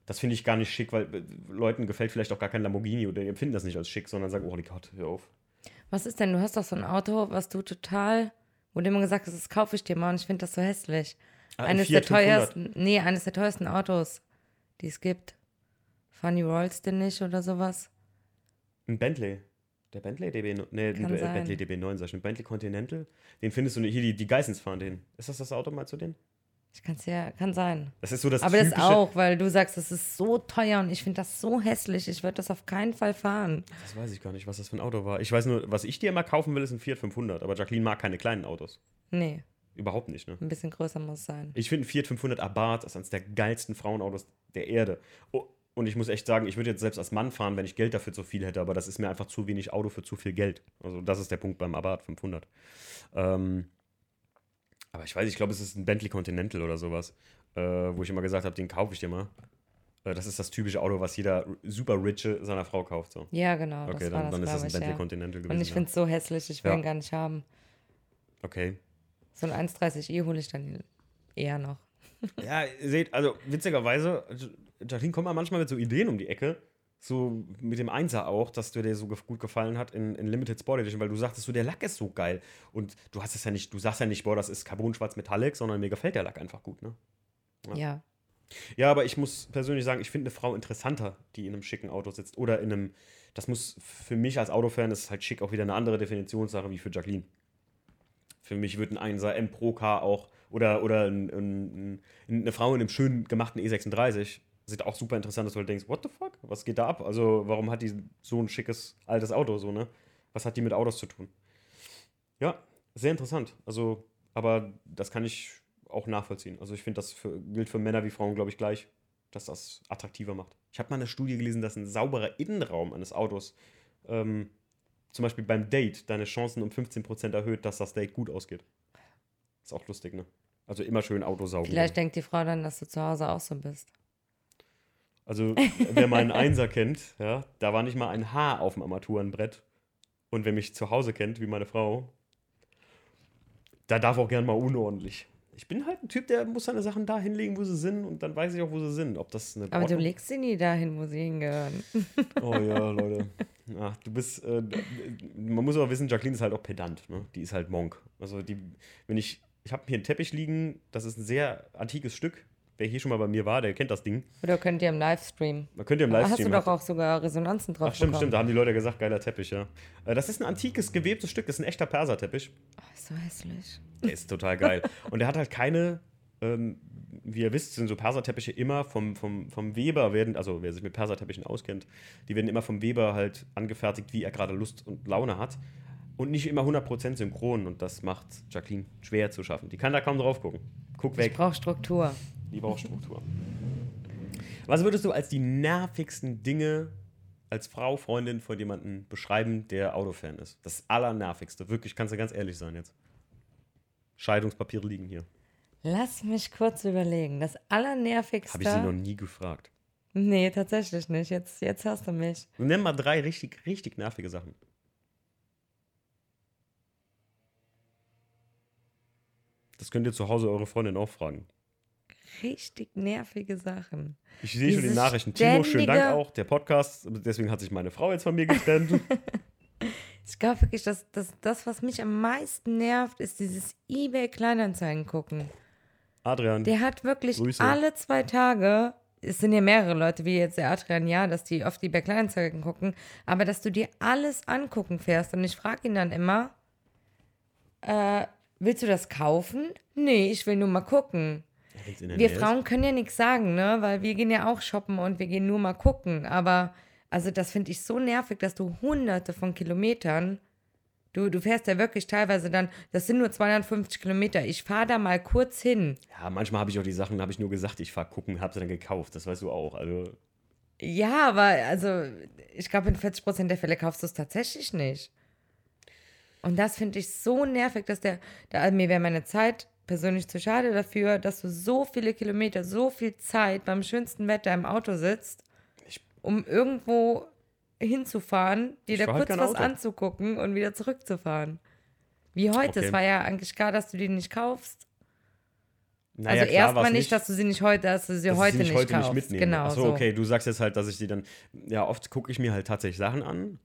das finde ich gar nicht schick, weil äh, Leuten gefällt vielleicht auch gar kein Lamborghini oder die empfinden das nicht als schick, sondern sagen, oh Gott, hör auf. Was ist denn? Du hast doch so ein Auto, was du total, wo du immer gesagt hast, das kaufe ich dir mal und ich finde das so hässlich. Ah, ein eines der Fiat 500. teuersten, nee, eines der teuersten Autos, die es gibt. Funny Rolls denn nicht oder sowas? Ein Bentley. Der Bentley DB9, nee, Kann ein sein. Bentley DB9, sag ich, ein Bentley Continental. Den findest du nicht, hier, die, die Geissens fahren den. Ist das das Auto mal zu denen? Ich kann es ja, kann sein. Das ist so das Aber das typische, auch, weil du sagst, das ist so teuer und ich finde das so hässlich. Ich würde das auf keinen Fall fahren. Das weiß ich gar nicht, was das für ein Auto war. Ich weiß nur, was ich dir immer kaufen will, ist ein Fiat 500. Aber Jacqueline mag keine kleinen Autos. Nee, Überhaupt nicht, ne? ein bisschen größer muss es sein. Ich finde ein Fiat 500 Abarth ist eines der geilsten Frauenautos der Erde. Oh, und ich muss echt sagen, ich würde jetzt selbst als Mann fahren, wenn ich Geld dafür zu viel hätte, aber das ist mir einfach zu wenig Auto für zu viel Geld. Also das ist der Punkt beim Abarth 500. Ähm, aber ich weiß, ich glaube, es ist ein Bentley Continental oder sowas, äh, wo ich immer gesagt habe, den kaufe ich dir mal. Äh, das ist das typische Auto, was jeder super Riche seiner Frau kauft. So. Ja, genau. Okay, das war dann, dann ist das ein ich, Bentley ja. Continental gewesen. Und ich finde es so hässlich, ich will Ja. ihn gar nicht haben. Okay. So ein 1,30i hole ich dann eher noch. Ja, ihr seht, also witzigerweise, Jacqueline kommt mal manchmal mit so Ideen um die Ecke. So mit dem Einser auch, dass dir der so gut gefallen hat in, in Limited Sport Edition, weil du sagtest, so, der Lack ist so geil. Und du hast es ja nicht, du sagst ja nicht, boah, das ist Carbon-Schwarz Metallic, sondern mir gefällt der Lack einfach gut, ne? Ja. Ja. Ja, aber ich muss persönlich sagen, ich finde eine Frau interessanter, die in einem schicken Auto sitzt. Oder in einem, das muss für mich als Autofan, das ist halt schick auch wieder eine andere Definitionssache wie für Jacqueline. Für mich wird ein 1er M Pro Car auch, oder, oder ein, ein, eine Frau in einem schön gemachten E36 sieht auch super interessant aus, weil du denkst, what the fuck, was geht da ab? Also warum hat die so ein schickes altes Auto so, ne? Was hat die mit Autos zu tun? Ja, sehr interessant. Also, aber das kann ich auch nachvollziehen. Also ich finde, das für, gilt für Männer wie Frauen, glaube ich, gleich, dass das attraktiver macht. Ich habe mal eine Studie gelesen, dass ein sauberer Innenraum eines Autos ähm, zum Beispiel beim Date deine Chancen um 15% erhöht, dass das Date gut ausgeht. Ist auch lustig, ne? Also immer schön Auto sauber. Vielleicht denkt die Frau dann, dass du zu Hause auch so bist. Also, wer meinen Einser kennt, ja, da war nicht mal ein Haar auf dem Armaturenbrett. Und wer mich zu Hause kennt, wie meine Frau, da darf auch gern mal unordentlich. Ich bin halt ein Typ, der muss seine Sachen da hinlegen, wo sie sind, und dann weiß ich auch, wo sie sind. Ob das eine Aber du Ordnung- legst sie nie dahin, wo sie hingehören. Oh ja, Leute. Ach, du bist. Äh, man muss aber wissen, Jacqueline ist halt auch pedant. Ne? Die ist halt Monk. Also, die, wenn ich. Ich habe hier einen Teppich liegen, das ist ein sehr antikes Stück. Wer hier schon mal bei mir war, der kennt das Ding. Oder könnt ihr im Livestream? Man könnte im Da hast Livestream. du doch auch sogar Resonanzen drauf Ach, stimmt, bekommen. stimmt. Da haben die Leute gesagt, geiler Teppich, ja. Äh, Das ist ein antikes, gewebtes Stück. Das ist ein echter Perserteppich. Oh, ist so hässlich. Der ist total geil. Und der hat halt keine, ähm, wie ihr wisst, sind so Perserteppiche immer vom, vom, vom Weber werden, also wer sich mit Perserteppichen auskennt, die werden immer vom Weber halt angefertigt, wie er gerade Lust und Laune hat. Und nicht immer 100% synchron. Und das macht Jacqueline schwer zu schaffen. Die kann da kaum drauf gucken. Guck Ich weg. brauche Struktur. Die Baustruktur. Was würdest du als die nervigsten Dinge als Frau, Freundin von jemandem beschreiben, der Autofan ist? Das Allernervigste. Wirklich, kannst du ganz ehrlich sein jetzt. Scheidungspapiere liegen hier. Lass mich kurz überlegen. Das Allernervigste. Habe ich sie noch nie gefragt. Nee, tatsächlich nicht. Jetzt, jetzt hast du mich. Nenn mal drei richtig, richtig nervige Sachen. Das könnt ihr zu Hause eure Freundin auch fragen. Richtig nervige Sachen. Ich sehe schon die Nachrichten. Timo, schönen Dank auch. Der Podcast, deswegen hat sich meine Frau jetzt von mir getrennt. Ich glaube wirklich, dass, dass das, was mich am meisten nervt, ist dieses eBay-Kleinanzeigen gucken. Adrian, Der hat wirklich Grüße. alle zwei Tage, es sind ja mehrere Leute, wie jetzt der Adrian, ja, dass die oft die bei Kleinanzeigen gucken, aber dass du dir alles angucken fährst und ich frage ihn dann immer, äh, willst du das kaufen? Nee, ich will nur mal gucken. Wir Nähe Frauen können ja nichts sagen, ne, weil wir gehen ja auch shoppen und wir gehen nur mal gucken, aber also das finde ich so nervig, dass du hunderte von Kilometern Du, du fährst ja wirklich teilweise dann, das sind nur 250 Kilometer. Ich fahre da mal kurz hin. Ist. Ja, manchmal habe ich auch die Sachen, habe ich nur gesagt, ich fahr gucken, habe sie dann gekauft. Das weißt du auch. Also, Ja, aber also ich glaube, in 40 Prozent der Fälle kaufst du es tatsächlich nicht. Und das finde ich so nervig, dass der, da, mir wäre meine Zeit persönlich zu schade dafür, dass du so viele Kilometer, so viel Zeit beim schönsten Wetter im Auto sitzt, Ich- um irgendwo hinzufahren, dir da halt kurz kein was Auto. anzugucken und wieder zurückzufahren. Wie heute. Okay. Es war ja eigentlich klar, dass du die nicht kaufst. naja, also erstmal nicht, dass du sie nicht heute, dass du sie dass ich heute sie nicht heute kaufst. nicht mitnehme. Genau. Achso, so. okay, du sagst jetzt halt, dass ich die dann, ja, oft gucke ich mir halt tatsächlich Sachen an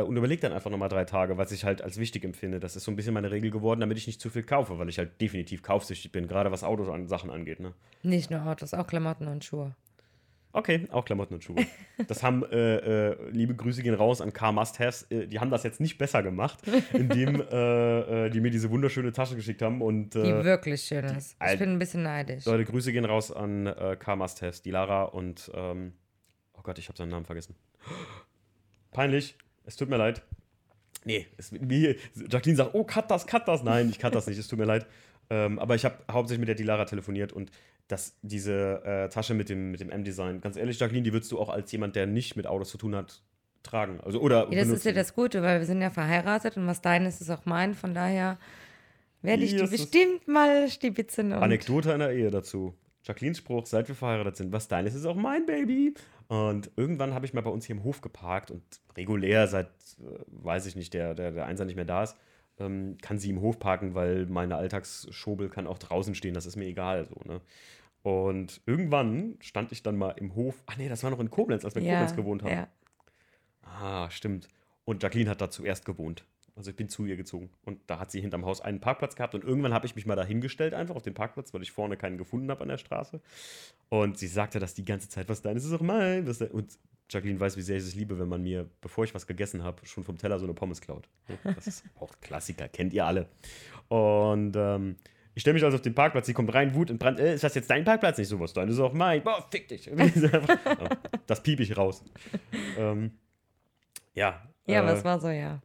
und überlege dann einfach nochmal drei Tage, was ich halt als wichtig empfinde. Das ist so ein bisschen meine Regel geworden, damit ich nicht zu viel kaufe, weil ich halt definitiv kaufsüchtig bin, gerade was Autos an Sachen angeht. Ne? Nicht nur Autos, auch Klamotten und Schuhe. Okay, auch Klamotten und Schuhe. Das haben, äh, äh, liebe Grüße gehen raus an Car Must Haves. Äh, die haben das jetzt nicht besser gemacht, indem äh, äh, die mir diese wunderschöne Tasche geschickt haben. Und Die äh, wirklich schön ist. Ich bin ein bisschen neidisch. Leute, Grüße gehen raus an äh, Car Must Haves, die Lara und, ähm, oh Gott, ich habe seinen Namen vergessen. Peinlich, es tut mir leid. Nee, es, wie, Jacqueline sagt, oh, cut das, cut das. Nein, ich cut das nicht, es tut mir leid. Ähm, aber ich habe hauptsächlich mit der Dilara telefoniert und das, diese äh, Tasche mit dem, mit dem M-Design, ganz ehrlich, Jacqueline, die würdest du auch als jemand, der nicht mit Autos zu tun hat, tragen. Also, oder Ja, das ist benutzen. ja das Gute, weil wir sind ja verheiratet und was dein ist, ist auch mein. Von daher werde ich die Yes, das- bestimmt mal stibitzen. Anekdote einer Ehe dazu. Jacquelines Spruch, seit wir verheiratet sind, was deines ist auch mein Baby. Und irgendwann habe ich mal bei uns hier im Hof geparkt und regulär, seit, äh, weiß ich nicht, der, der, der Einser nicht mehr da ist, ähm, kann sie im Hof parken, weil meine Alltagsschobel kann auch draußen stehen, das ist mir egal. So, ne? Und irgendwann stand ich dann mal im Hof, ach nee, das war noch in Koblenz, als wir in ja, Koblenz gewohnt haben. Ja. Ah, stimmt. Und Jacqueline hat da zuerst gewohnt. Also ich bin zu ihr gezogen. Und da hat sie hinterm Haus einen Parkplatz gehabt. Und irgendwann habe ich mich mal da hingestellt, einfach auf den Parkplatz, weil ich vorne keinen gefunden habe an der Straße. Und sie sagte das die ganze Zeit, was deines ist auch mein. Was dein? Und Jacqueline weiß, wie sehr ich es liebe, wenn man mir, bevor ich was gegessen habe, schon vom Teller so eine Pommes klaut. Das ist auch Klassiker, kennt ihr alle. Und ähm, ich stelle mich also auf den Parkplatz, sie kommt rein, Wut und Brand, äh, ist das jetzt dein Parkplatz? Nicht sowas, dein ist auch mein. Boah, fick dich. das piep ich raus. ähm, ja. Ja, äh, was war so, ja.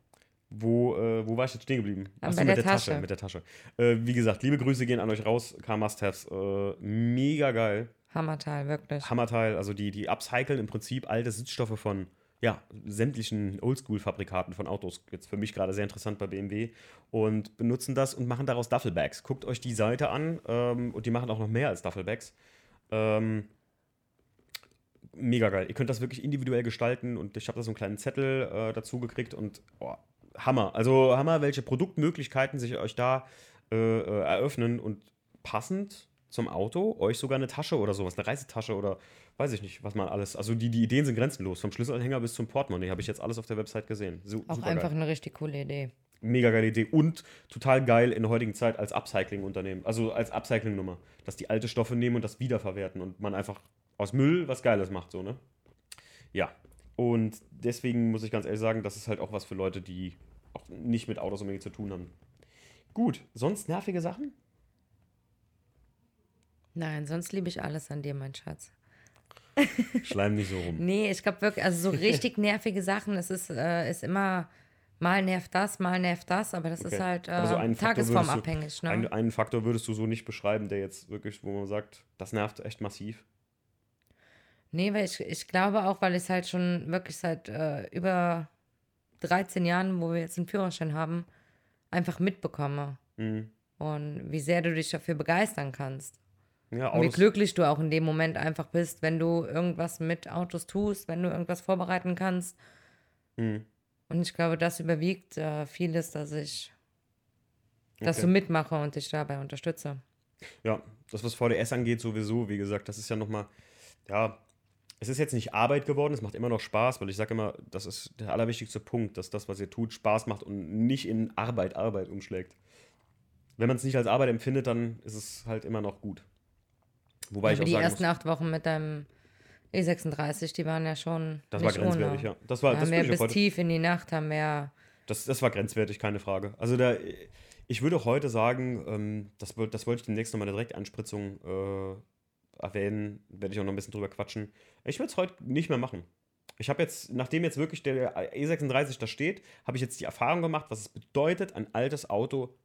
Wo, äh, wo war ich jetzt stehen geblieben? Ah, Achso, mit der der Tasche. Tasche. Mit der Tasche. Äh, wie gesagt, liebe Grüße gehen an euch raus. Car Must Haves. Äh, mega geil. Hammerteil, wirklich. Hammerteil. Also die, die upcyclen im Prinzip alte Sitzstoffe von ja, sämtlichen Oldschool-Fabrikaten von Autos. Jetzt für mich gerade sehr interessant bei BMW. Und benutzen das und machen daraus Duffelbags. Guckt euch die Seite an. Ähm, und die machen auch noch mehr als Duffelbags. Ähm, mega geil. Ihr könnt das wirklich individuell gestalten und ich habe da so einen kleinen Zettel äh, dazu gekriegt und oh, Hammer. Also Hammer, welche Produktmöglichkeiten sich euch da äh, äh, eröffnen und passend zum Auto euch sogar eine Tasche oder sowas, eine Reisetasche oder weiß ich nicht, was man alles. Also die, die Ideen sind grenzenlos. Vom Schlüsselanhänger bis zum Portemonnaie habe ich jetzt alles auf der Website gesehen. Su Auch einfach eine richtig coole Idee. Mega geile Idee und total geil in der heutigen Zeit als Upcycling-Unternehmen, also als Upcycling-Nummer, dass die alte Stoffe nehmen und das wiederverwerten und man einfach aus Müll was Geiles macht, so, ne? Ja. Und deswegen muss ich ganz ehrlich sagen, das ist halt auch was für Leute, die auch nicht mit Autos unbedingt zu tun haben. Gut, sonst nervige Sachen? Nein, sonst liebe ich alles an dir, mein Schatz. Schleim nicht so rum. Nee, ich glaube wirklich, also so richtig nervige Sachen, es ist, äh, ist immer, mal nervt das, mal nervt das, aber das ist Okay. halt äh, Aber so einen Faktor würdest du- tagesformabhängig. Ne? Einen, einen Faktor würdest du so nicht beschreiben, der jetzt wirklich, wo man sagt, das nervt echt massiv. Nee, weil ich, ich glaube auch, weil ich es halt schon wirklich seit äh, über 13 Jahren, wo wir jetzt einen Führerschein haben, einfach mitbekomme. Mhm. Und wie sehr du dich dafür begeistern kannst. Ja, Und wie glücklich du auch in dem Moment einfach bist, wenn du irgendwas mit Autos tust, wenn du irgendwas vorbereiten kannst. Mhm. Und ich glaube, das überwiegt äh, vieles, dass ich dass Okay. du mitmache und dich dabei unterstütze. Ja, das, was VDS angeht, sowieso, wie gesagt, das ist ja nochmal, ja, es ist jetzt nicht Arbeit geworden, es macht immer noch Spaß, weil ich sage immer, das ist der allerwichtigste Punkt, dass das, was ihr tut, Spaß macht und nicht in Arbeit, Arbeit umschlägt. Wenn man es nicht als Arbeit empfindet, dann ist es halt immer noch gut. Wobei ich Aber auch die sagen ersten muss, acht Wochen mit deinem E36, die waren ja schon. das war grenzwertig, ohne. ja. Das war, Da das wir ich auch bis heute, tief in die Nacht haben wir. das, das war grenzwertig, keine Frage. Also da, ich würde heute sagen, ähm, das, das wollte ich demnächst nochmal in der Direktanspritzung äh, erwähnen, werde ich auch noch ein bisschen drüber quatschen. Ich würde es heute nicht mehr machen. Ich habe jetzt, nachdem jetzt wirklich der E36 da steht, habe ich jetzt die Erfahrung gemacht, was es bedeutet, ein altes Auto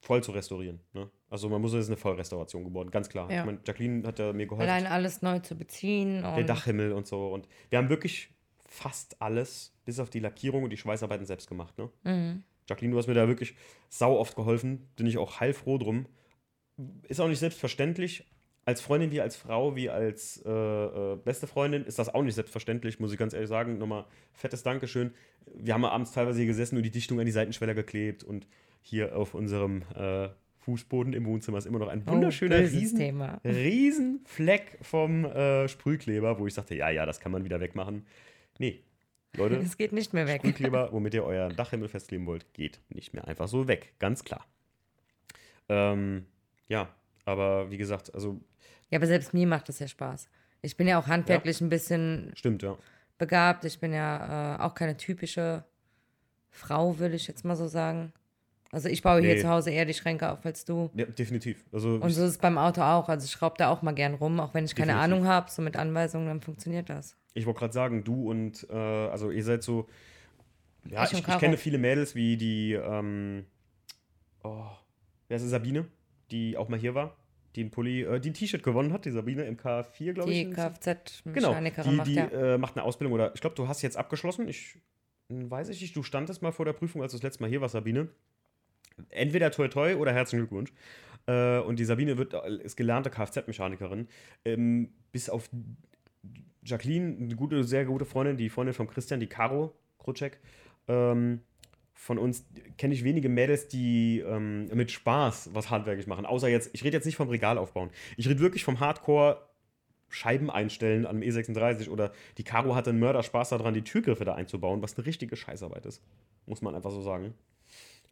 voll zu restaurieren. Ne? Also man muss, es ist eine Vollrestauration geworden, ganz klar. Ja. Ich meine, Jacqueline hat ja mir geholfen. Allein alles neu zu beziehen. Der Dachhimmel und so. Und wir haben wirklich fast alles, bis auf die Lackierung und die Schweißarbeiten selbst gemacht. Ne? Mhm. Jacqueline, du hast mir da wirklich sau oft geholfen. Bin ich auch heilfroh drum. Ist auch nicht selbstverständlich. Als Freundin wie als Frau, wie als äh, äh, beste Freundin ist das auch nicht selbstverständlich, muss ich ganz ehrlich sagen. Nochmal fettes Dankeschön. Wir haben abends teilweise hier gesessen und die Dichtung an die Seitenschweller geklebt und hier auf unserem äh, Fußboden im Wohnzimmer ist immer noch ein wunderschöner oh, riesen, Thema. riesen Fleck vom äh, Sprühkleber, wo ich sagte, ja, ja, das kann man wieder wegmachen. Nee, Leute, Es geht nicht mehr weg. Sprühkleber, womit ihr euren Dachhimmel festkleben wollt, geht nicht mehr einfach so weg. Ganz klar. Ähm, ja, aber wie gesagt, also Ja, aber selbst mir macht das ja Spaß. Ich bin ja auch handwerklich ein bisschen stimmt, ja. begabt. Ich bin ja äh, auch keine typische Frau, will ich jetzt mal so sagen. Also ich baue hier Nee. zu Hause eher die Schränke auf als du. ja definitiv. Also Und so ist es beim Auto auch. Also ich schraube da auch mal gern rum, auch wenn ich keine Definitiv. Ahnung habe. So mit Anweisungen, dann funktioniert das. ich wollte gerade sagen, du und äh, also ihr seid so. Ja, Ich ich, ich, kenne viele Mädels wie die, ähm, oh, wer ist Sabine, die auch mal hier war, die ein Pulli, äh, die ein T-Shirt gewonnen hat, die Sabine im K4, glaube ich. Die Genau, Kfz-Mechanikerin die, macht die ja. äh, macht eine Ausbildung oder ich glaube, du hast jetzt abgeschlossen. Ich hm, weiß ich nicht, du standest mal vor der Prüfung, als du das letzte Mal hier warst, Sabine. Entweder toi toi oder herzlichen Glückwunsch. Äh, und die Sabine wird, äh, ist gelernte Kfz-Mechanikerin. Ähm, bis auf Jacqueline, eine gute, sehr gute Freundin, die Freundin von Christian, die Caro Krutschek. Ähm, von uns kenne ich wenige Mädels, die ähm, mit Spaß was handwerklich machen. Außer jetzt, ich rede jetzt nicht vom Regal aufbauen. Ich rede wirklich vom Hardcore Scheiben einstellen am E36 oder die Caro hatte einen Mörderspaß daran, die Türgriffe da einzubauen, was eine richtige Scheißarbeit ist. Muss man einfach so sagen.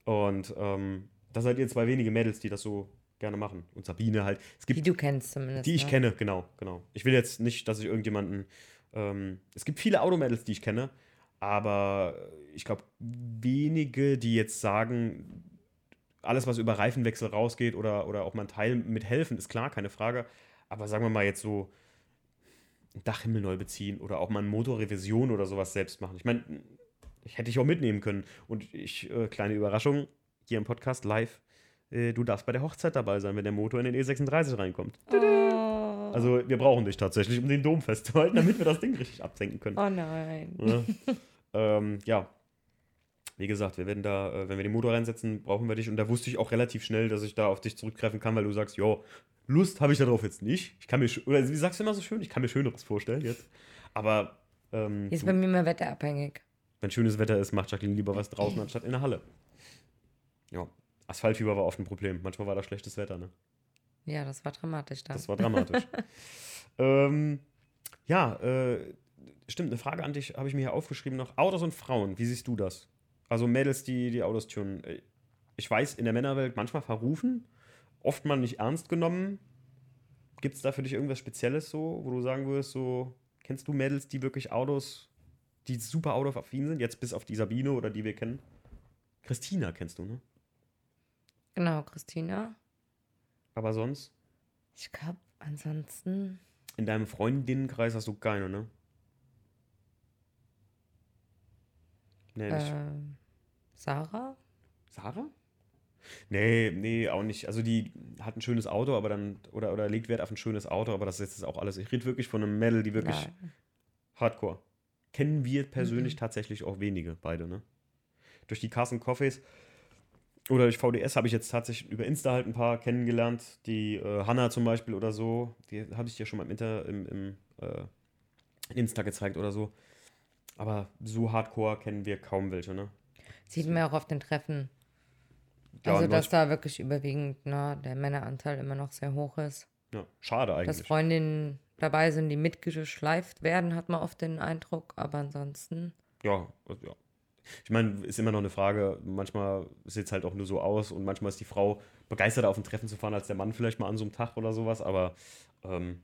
Und ähm, da seid ihr zwei wenige Mädels, die das so gerne machen. Und Sabine halt. Es Die gibt du kennst zumindest. die ich ne? kenne, genau, genau. Ich will jetzt nicht, dass ich irgendjemanden. Ähm, es gibt viele Automädels, die ich kenne, aber ich glaube, wenige, die jetzt sagen, alles, was über Reifenwechsel rausgeht oder, oder auch mal ein Teil mit helfen, ist klar, keine Frage. Aber sagen wir mal jetzt so, Dachhimmel neu beziehen oder auch mal eine Motorrevision oder sowas selbst machen. Ich meine, hätte ich auch mitnehmen können. Und ich, äh, kleine Überraschung, hier im Podcast live, äh, du darfst bei der Hochzeit dabei sein, wenn der Motor in den E36 reinkommt. Oh, Also wir brauchen dich tatsächlich, um den Dom festzuhalten, damit wir das Ding richtig absenken können. oh nein. Ja. ähm, ja. Wie gesagt, wir werden da, äh, wenn wir den Motor reinsetzen, brauchen wir dich. Und da wusste ich auch relativ schnell, dass ich da auf dich zurückgreifen kann, weil du sagst, jo, Lust habe ich darauf jetzt nicht. Ich kann mir, oder wie sagst du immer so schön, ich kann mir Schöneres vorstellen jetzt. Aber ähm, Ist du, bei mir immer wetterabhängig. wenn schönes Wetter ist, macht Jacqueline lieber was draußen anstatt in der Halle. Ja, Asphaltfieber war oft ein Problem. Manchmal war da schlechtes Wetter, ne? Ja, das war dramatisch dann. Das war dramatisch. ähm, ja, äh, stimmt, eine Frage an dich habe ich mir hier aufgeschrieben noch. Autos und Frauen, wie siehst du das? Also Mädels, die die Autos tunen. Äh, Ich weiß, in der Männerwelt manchmal verrufen, oft mal nicht ernst genommen. Gibt es da für dich irgendwas Spezielles so, wo du sagen würdest, so, kennst du Mädels, die wirklich Autos, die super autoaffin sind, jetzt bis auf die Sabine oder die wir kennen? Christina kennst du, ne? Genau, Christina. Aber sonst? Ich glaube, ansonsten. In deinem Freundinnenkreis hast du keine, ne? Nee, nicht. ähm, Sarah? Sarah? Nee, nee, auch nicht. Also die hat ein schönes Auto, aber dann, oder, oder legt Wert auf ein schönes Auto, aber das ist jetzt auch alles. Ich rede wirklich von einem Mädel, die wirklich Nein. hardcore. Kennen wir persönlich Mhm. tatsächlich auch wenige, beide, ne? Durch die Carson Coffees oder durch VDS habe ich jetzt tatsächlich über Insta halt ein paar kennengelernt. Die äh, Hanna zum Beispiel oder so, die habe ich dir schon mal im, Inter, im, im äh, Insta gezeigt oder so. Aber so hardcore kennen wir kaum welche, ne? Sieht man ja auch auf den Treffen. Ja, also, dass 90 da wirklich überwiegend ne, der Männeranteil immer noch sehr hoch ist. ja, schade Dass eigentlich. Freundinnen dabei sind, die mitgeschleift werden, hat man oft den Eindruck. Aber ansonsten, Ja, ja. Ich meine, ist immer noch eine Frage, manchmal sieht es halt auch nur so aus und manchmal ist die Frau begeisterter auf ein Treffen zu fahren als der Mann vielleicht mal an so einem Tag oder sowas, aber ähm,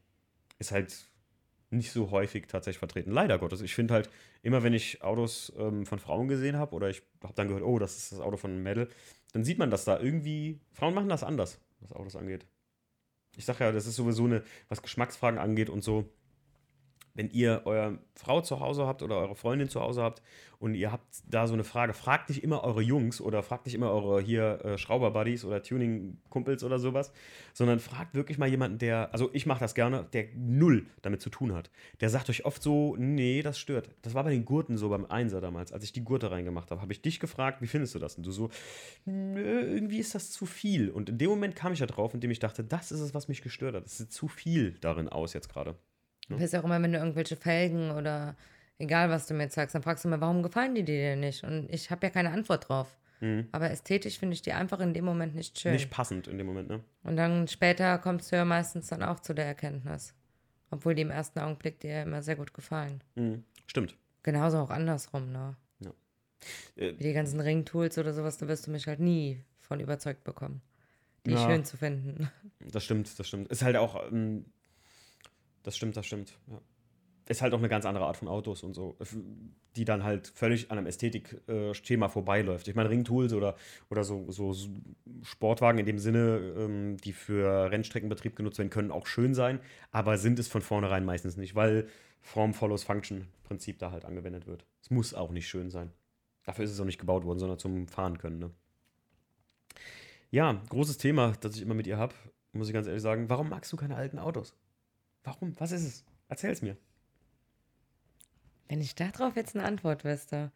ist halt nicht so häufig tatsächlich vertreten. Leider Gottes. Ich finde halt, immer wenn ich Autos ähm, von Frauen gesehen habe oder ich habe dann gehört, oh, das ist das Auto von einem Mädel, dann sieht man, dass da irgendwie, Frauen machen das anders, was Autos angeht. Ich sage ja, das ist sowieso eine, was Geschmacksfragen angeht und so. Wenn ihr eure Frau zu Hause habt oder eure Freundin zu Hause habt und ihr habt da so eine Frage, fragt nicht immer eure Jungs oder fragt nicht immer eure hier äh, Schrauber-Buddies oder Tuning-Kumpels oder sowas, sondern fragt wirklich mal jemanden, der, also ich mache das gerne, der null damit zu tun hat. Der sagt euch oft so, nee, das stört. Das war bei den Gurten so beim Einser damals, als ich die Gurte reingemacht habe, habe ich dich gefragt, wie findest du das? Und du so, nö, irgendwie ist das zu viel. Und in dem Moment kam ich da drauf, indem ich dachte, das ist es, was mich gestört hat. Es sieht zu viel darin aus jetzt gerade. Weißt ja auch immer, wenn du irgendwelche Felgen oder egal was du mir zeigst, dann fragst du mir, warum gefallen die dir denn nicht? Und ich habe ja keine Antwort drauf. Aber ästhetisch finde ich die einfach in dem Moment nicht schön. Mhm. Nicht passend in dem Moment, ne? Und dann später kommst du ja meistens dann auch zu der Erkenntnis. Obwohl die im ersten Augenblick dir ja immer sehr gut gefallen. Mhm. Stimmt. Genauso auch andersrum, ne? Äh, Wie die ganzen Ringtools oder sowas, da wirst du mich halt nie von überzeugt bekommen. Die Ja. schön zu finden. Das stimmt, das stimmt. Ist halt auch, ähm, das stimmt, das stimmt. Ja. Ist halt auch eine ganz andere Art von Autos und so, die dann halt völlig an einem Ästhetik-Schema vorbeiläuft. Ich meine, Ringtools oder, oder so, so Sportwagen in dem Sinne, ähm, die für Rennstreckenbetrieb genutzt werden, können auch schön sein, aber sind es von vornherein meistens nicht, weil Form follows Function Prinzip da halt angewendet wird. Es muss auch nicht schön sein. Dafür ist es auch nicht gebaut worden, sondern zum Fahren können. Ne? Ja, großes Thema, das ich immer mit ihr habe, muss ich ganz ehrlich sagen. Warum magst du keine alten Autos? Warum? Was ist es? Erzähl's mir. Wenn ich darauf jetzt eine Antwort wüsste.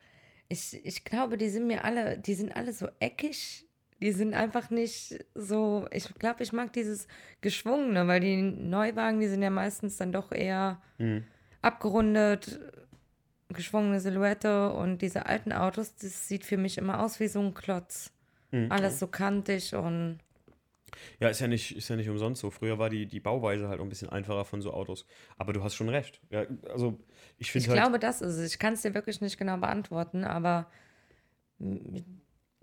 Ich, ich glaube, die sind mir alle, die sind alle so eckig. Die sind einfach nicht so. Ich glaube, ich mag dieses Geschwungene, weil die Neuwagen, die sind ja meistens dann doch eher Mhm. abgerundet, geschwungene Silhouette und diese alten Autos, das sieht für mich immer aus wie so ein Klotz. Mhm. Alles so kantig und Ja, ist ja, nicht, ist ja nicht umsonst so. Früher war die, die Bauweise halt auch ein bisschen einfacher von so Autos. Aber du hast schon recht. Ja, also, ich ich halt. glaube, das ist es. Ich kann es dir wirklich nicht genau beantworten, aber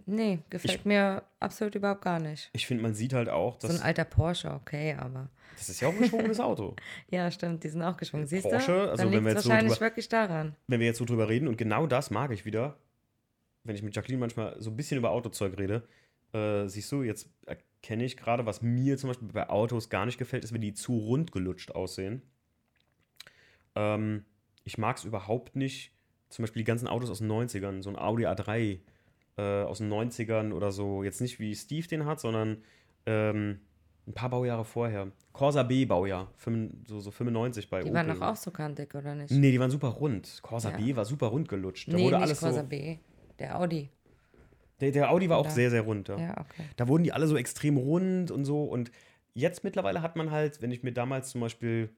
nee, gefällt Ich- mir absolut überhaupt gar nicht. Ich finde, man sieht halt auch, So dass. ein alter Porsche, okay, aber das ist ja auch ein geschwungenes Auto. ja, stimmt, die sind auch geschwungen. Siehst Porsche, du? also Dann wenn wir jetzt so wahrscheinlich drüber- wirklich daran. Wenn wir jetzt so drüber reden, und genau das mag ich wieder, wenn ich mit Jacqueline manchmal so ein bisschen über Autozeug rede, äh, siehst du, jetzt erkenne ich gerade, was mir zum Beispiel bei Autos gar nicht gefällt, ist, wenn die zu rund gelutscht aussehen. Ähm, ich mag es überhaupt nicht, zum Beispiel die ganzen Autos aus den 90ern, so ein Audi A3 äh, aus den 90ern oder so, jetzt nicht wie Steve den hat, sondern ähm, ein paar Baujahre vorher. Corsa B Baujahr, so, so 95 bei Die Opel. waren doch auch so kantig, oder nicht? Nee, die waren super rund. Corsa Ja. B war super rund gelutscht. Da nee, wurde nicht alles Corsa so. B, der Audi. Der, der Audi war auch Ja. sehr, sehr rund. Ja. Ja, okay. Da wurden die alle so extrem rund und so. Und jetzt mittlerweile hat man halt, wenn ich mir damals zum Beispiel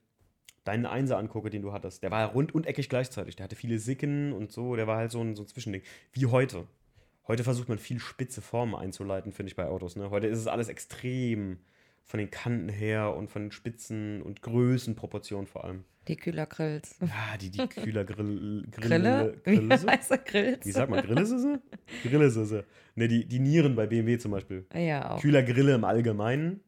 deinen Einser angucke, den du hattest, der war ja rund und eckig gleichzeitig. Der hatte viele Sicken und so. Der war halt so ein, so ein Zwischending. Wie heute. Heute versucht man viel spitze Formen einzuleiten, finde ich, bei Autos. Ne? Heute ist es alles extrem von den Kanten her und von den Spitzen und Größenproportionen vor allem. Die Kühlergrills. Ja, die, die Kühlergrille. Grille? Grille, Wie heißt Grills? Wie sagt man, Grille ist sie? Grille ist sie. Ne, die, die Nieren bei BMW zum Beispiel. Ja, auch. Kühlergrille im Allgemeinen.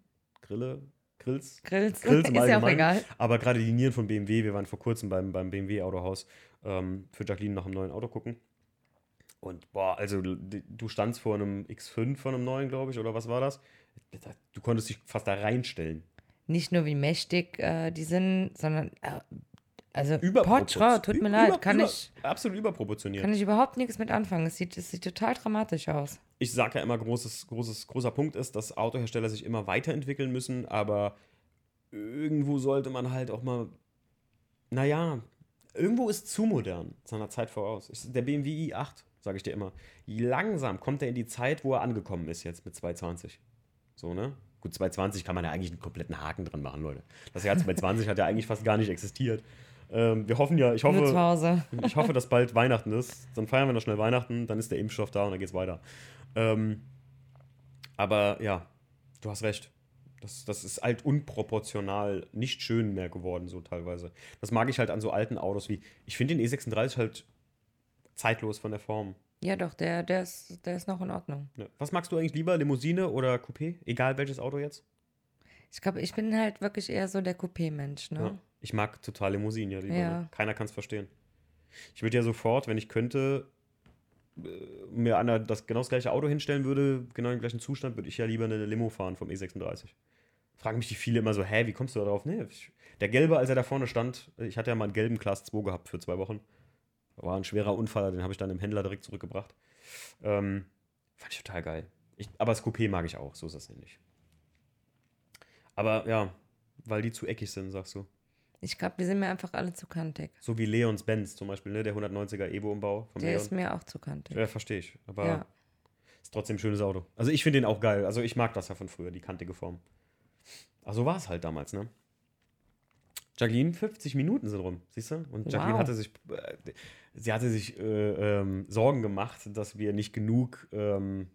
Grille, Grills. Grills. Grills im ist ja auch egal. Aber gerade die Nieren von BMW, wir waren vor kurzem beim, beim BMW-Autohaus ähm, für Jacqueline nach einem neuen Auto gucken. Und boah, also du standst vor einem X5 von einem neuen, glaube ich, oder was war das? Du konntest dich fast da reinstellen. Nicht nur wie mächtig äh, die sind, sondern äh, also Porsche, tut mir leid, über- kann über- ich Absolut überproportioniert. kann ich überhaupt nichts mit anfangen. Es sieht, es sieht total dramatisch aus. ich sage ja immer, großes, großes, großer Punkt ist, dass Autohersteller sich immer weiterentwickeln müssen, aber irgendwo sollte man halt auch mal, naja, irgendwo ist zu modern seiner Zeit voraus. Ich, der BMW i8, sage ich dir immer, langsam kommt er in die Zeit, wo er angekommen ist jetzt mit 220. So, ne? Gut, 220 kann man ja eigentlich einen kompletten Haken dran machen, Leute. Das Jahr 220 hat ja eigentlich fast gar nicht existiert. Ähm, wir hoffen ja, ich hoffe, Hause. ich hoffe, dass bald Weihnachten ist. Dann feiern wir noch schnell Weihnachten, dann ist der Impfstoff da und dann geht's weiter. Ähm, Aber ja, du hast recht. Das, das ist halt unproportional nicht schön mehr geworden, so teilweise. Das mag ich halt an so alten Autos wie. Ich finde den E36 halt zeitlos von der Form. Ja, doch, der, der, ist, der ist noch in Ordnung. Ja. Was magst du eigentlich lieber, Limousine oder Coupé? Egal welches Auto jetzt? Ich glaube, ich bin halt wirklich eher so der Coupé-Mensch, ne? Ja. Ich mag total Limousinen, ja. Lieber, Ja. Ne? Keiner kann es verstehen. Ich würde ja sofort, wenn ich könnte, äh, mir einer das genau das gleiche Auto hinstellen würde, genau im gleichen Zustand, würde ich ja lieber eine Limo fahren vom E36. Fragen mich die viele immer so, hä, wie kommst du da drauf? Nee, ich, der Gelbe, als er da vorne stand, ich hatte ja mal einen gelben Class 2 gehabt für zwei Wochen. War ein schwerer Unfall, den habe ich dann im Händler direkt zurückgebracht. Ähm, fand ich total geil. Ich, aber das Coupé mag ich auch, so ist das nämlich. Aber ja, weil die zu eckig sind, sagst du. Ich glaube, die sind mir einfach alle zu kantig. So wie Leons Benz zum Beispiel, ne? der 190er Evo-Umbau Der Leon. ist mir auch zu kantig. Ja, verstehe ich. Aber Ja. ist trotzdem ein schönes Auto. Also ich finde den auch geil. Also ich mag das ja von früher, die kantige Form. Aber so war es halt damals, ne? Jacqueline, 50 Minuten sind rum, siehst du? Und Jacqueline Wow. hatte sich, äh, sie hatte sich äh, ähm, Sorgen gemacht, dass wir nicht genug ähm,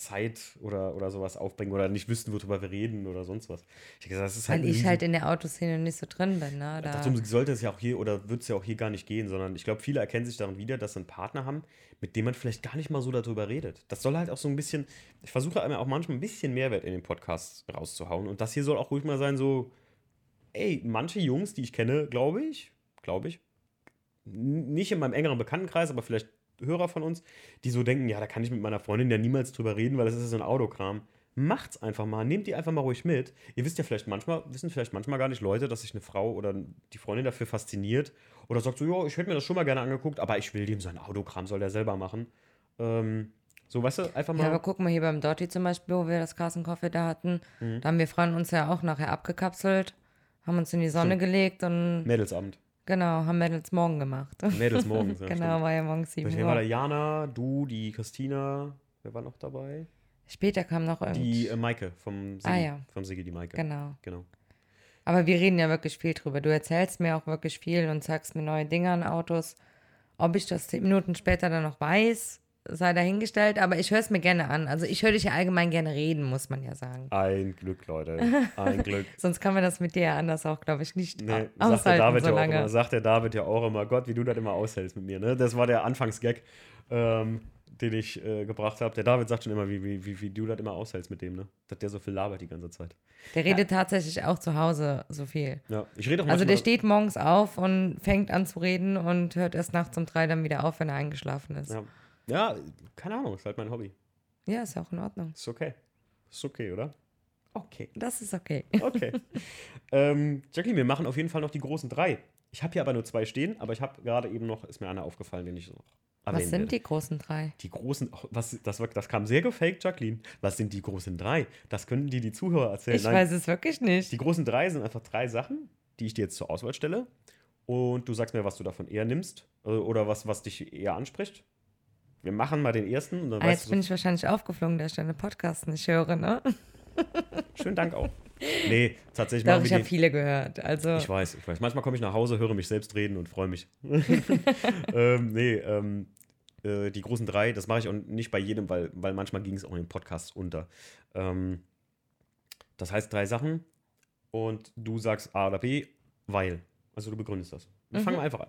Zeit oder, oder sowas aufbringen oder nicht wüssten, worüber wir reden oder sonst was. Ich gesagt, das ist halt Weil ich halt in der Autoszene nicht so drin bin, ne? Da, Darum sollte es ja auch hier oder wird es ja auch hier gar nicht gehen, sondern ich glaube, viele erkennen sich darin wieder, dass sie einen Partner haben, mit dem man vielleicht gar nicht mal so darüber redet. Das soll halt auch so ein bisschen, ich versuche einmal auch manchmal ein bisschen Mehrwert in den Podcast rauszuhauen. Und das hier soll auch ruhig mal sein, so, ey, manche Jungs, die ich kenne, glaube ich, glaube ich, nicht in meinem engeren Bekanntenkreis, aber vielleicht Hörer von uns, die so denken, ja, da kann ich mit meiner Freundin ja niemals drüber reden, weil das ist ja so ein Autokram. Macht's einfach mal, nehmt die einfach mal ruhig mit. Ihr wisst ja vielleicht manchmal, wissen vielleicht manchmal gar nicht Leute, dass sich eine Frau oder die Freundin dafür fasziniert oder sagt so, ja, ich hätte mir das schon mal gerne angeguckt, aber ich will dem sein Autokram, soll der selber machen. Ähm, so, weißt du, einfach mal. ja, aber guck mal hier beim Dotti zum Beispiel, wo wir das Kassenkoffee da hatten. Mhm. Da haben wir Frauen uns ja auch nachher abgekapselt, haben uns in die Sonne Stimmt. gelegt und Mädelsabend. Genau, haben Mädels morgen gemacht. Mädels morgens. Ja, genau, stimmt. war ja morgens 7 Wer war da? Uhr. Jana, du, die Christina, wer war noch dabei? Später kam noch Die irgendwie. äh, Maike vom Sigi. Ah, ja. Vom Sigi, die Maike. Genau. Genau. Aber wir reden ja wirklich viel drüber. Du erzählst mir auch wirklich viel und zeigst mir neue Dinge an Autos. Ob ich das zehn Minuten später dann noch weiß, sei dahingestellt. Aber ich höre es mir gerne an. Also ich höre dich ja allgemein gerne reden, muss man ja sagen. Ein Glück, Leute. Ein Glück. Sonst kann man das mit dir ja anders auch, glaube ich, nicht Nee, sagt der, David so ja auch lange. immer, sagt der David ja auch immer, Gott, wie du das immer aushältst mit mir. Ne? Das war der Anfangsgag, ähm, den ich äh, gebracht habe. Der David sagt schon immer, wie, wie, wie, wie du das immer aushältst mit dem, ne? Dass der so viel labert die ganze Zeit. Der redet tatsächlich auch zu Hause so viel. Ja, ich rede auch Also der steht morgens auf und fängt an zu reden und hört erst nachts um drei dann wieder auf, wenn er eingeschlafen ist. Ja, Ja. ja, keine Ahnung, ist halt mein Hobby. ist auch in Ordnung. Ist okay. Ist okay, oder? Okay. Das ist okay. Okay. ähm, Jacqueline, wir machen auf jeden Fall noch die großen drei. Ich habe hier aber nur zwei stehen, aber ich habe gerade eben noch, ist mir einer aufgefallen, den ich noch Was sind werde. die großen drei? Die großen, was, das, das kam sehr gefaked, Jacqueline. Was sind die großen drei? Das können dir die Zuhörer erzählen. Ich weiß es wirklich nicht. die großen drei sind einfach drei Sachen, die ich dir jetzt zur Auswahl stelle. Und du sagst mir, was du davon eher nimmst äh, oder was, was dich eher anspricht. Wir machen mal den ersten und dann Ah, weißt jetzt du, bin ich wahrscheinlich aufgeflogen, dass ich deine Podcasts nicht höre, ne? schönen Dank auch. Nee, tatsächlich Doch, ich habe viele gehört. Also, Ich weiß, ich weiß. Manchmal komme ich nach Hause, höre mich selbst reden und freue mich. ähm, nee, ähm, äh, die großen drei, das mache ich auch nicht bei jedem, weil, weil manchmal ging es auch in den Podcasts unter. Ähm, das heißt drei Sachen und du sagst A oder B, weil. Also du begründest das. Wir Mhm. fangen wir einfach an.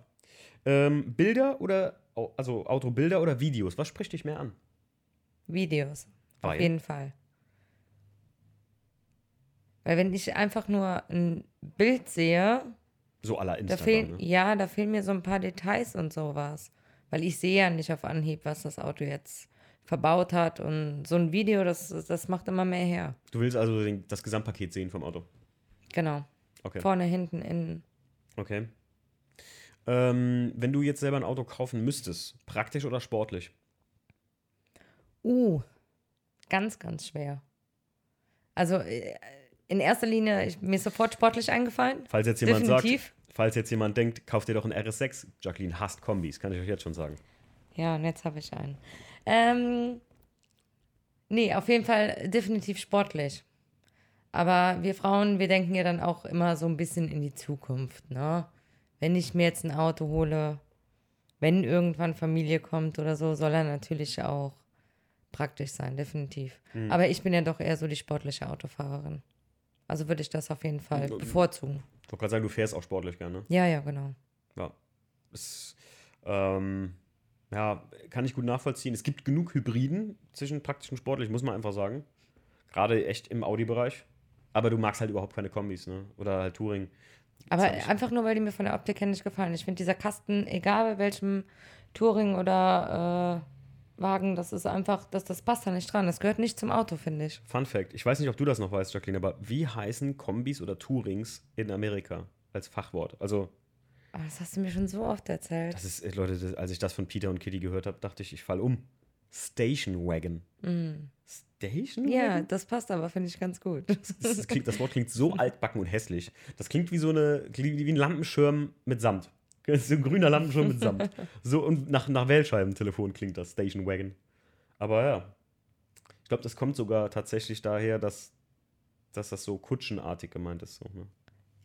Ähm, Bilder oder, also Autobilder oder Videos, was spricht dich mehr an? Videos. Auf Weil? jeden Fall. Weil wenn ich einfach nur ein Bild sehe, So aller da Instagram, fehlen, ne? ja, da fehlen mir so ein paar Details und sowas. Weil ich sehe ja nicht auf Anhieb, was das Auto jetzt verbaut hat. Und so ein Video, das, das macht immer mehr her. Du willst also den, das Gesamtpaket sehen vom Auto. Genau. Okay. Vorne, hinten, innen. Okay. Ähm, wenn du jetzt selber ein Auto kaufen müsstest, praktisch oder sportlich? Uh, ganz, ganz schwer. Also äh, in erster Linie, ich, mir ist sofort sportlich eingefallen. Falls jetzt jemand Definitiv. sagt, falls jetzt jemand denkt, kauft dir doch ein RS6. Jacqueline hasst Kombis, kann ich euch jetzt schon sagen. Ja, und jetzt habe ich einen. Ähm, nee, auf jeden Fall definitiv sportlich. Aber wir Frauen, wir denken ja dann auch immer so ein bisschen in die Zukunft, ne? Wenn ich mir jetzt ein Auto hole, wenn irgendwann Familie kommt oder so, soll er natürlich auch praktisch sein, definitiv. Hm. Aber ich bin ja doch eher so die sportliche Autofahrerin. Also würde ich das auf jeden Fall Hm. bevorzugen. Ich wollte gerade sagen, du fährst auch sportlich gerne. Ja, ja, genau. Ja. Es, ähm, ja, kann ich gut nachvollziehen. Es gibt genug Hybriden zwischen praktisch und sportlich, muss man einfach sagen. Gerade echt im Audi-Bereich. Aber du magst halt überhaupt keine Kombis, ne? Oder halt Touring. Aber einfach nur, weil die mir von der Optik her nicht gefallen. Ich finde dieser Kasten, egal bei welchem Touring oder äh, Wagen, das ist einfach, das, das passt da nicht dran. Das gehört nicht zum Auto, finde ich. Fun Fact: Ich weiß nicht, ob du das noch weißt, Jacqueline, aber wie heißen Kombis oder Tourings in Amerika als Fachwort? Also, Aber das hast du mir schon so oft erzählt. das ist, äh, Leute, das, als ich das von Peter und Kitty gehört habe, dachte ich, ich fall um. Station Wagon. Station. Ja, das passt aber, finde ich ganz gut. Das, das, klingt, das Wort klingt so altbacken und hässlich. Das klingt wie so eine, wie ein Lampenschirm mit Samt. Das ist so ein grüner Lampenschirm mit Samt. So und nach, nach Wählscheibentelefon klingt das, Station Wagon. Aber ja. Ich glaube, das kommt sogar tatsächlich daher, dass, dass das so kutschenartig gemeint ist. So, ne?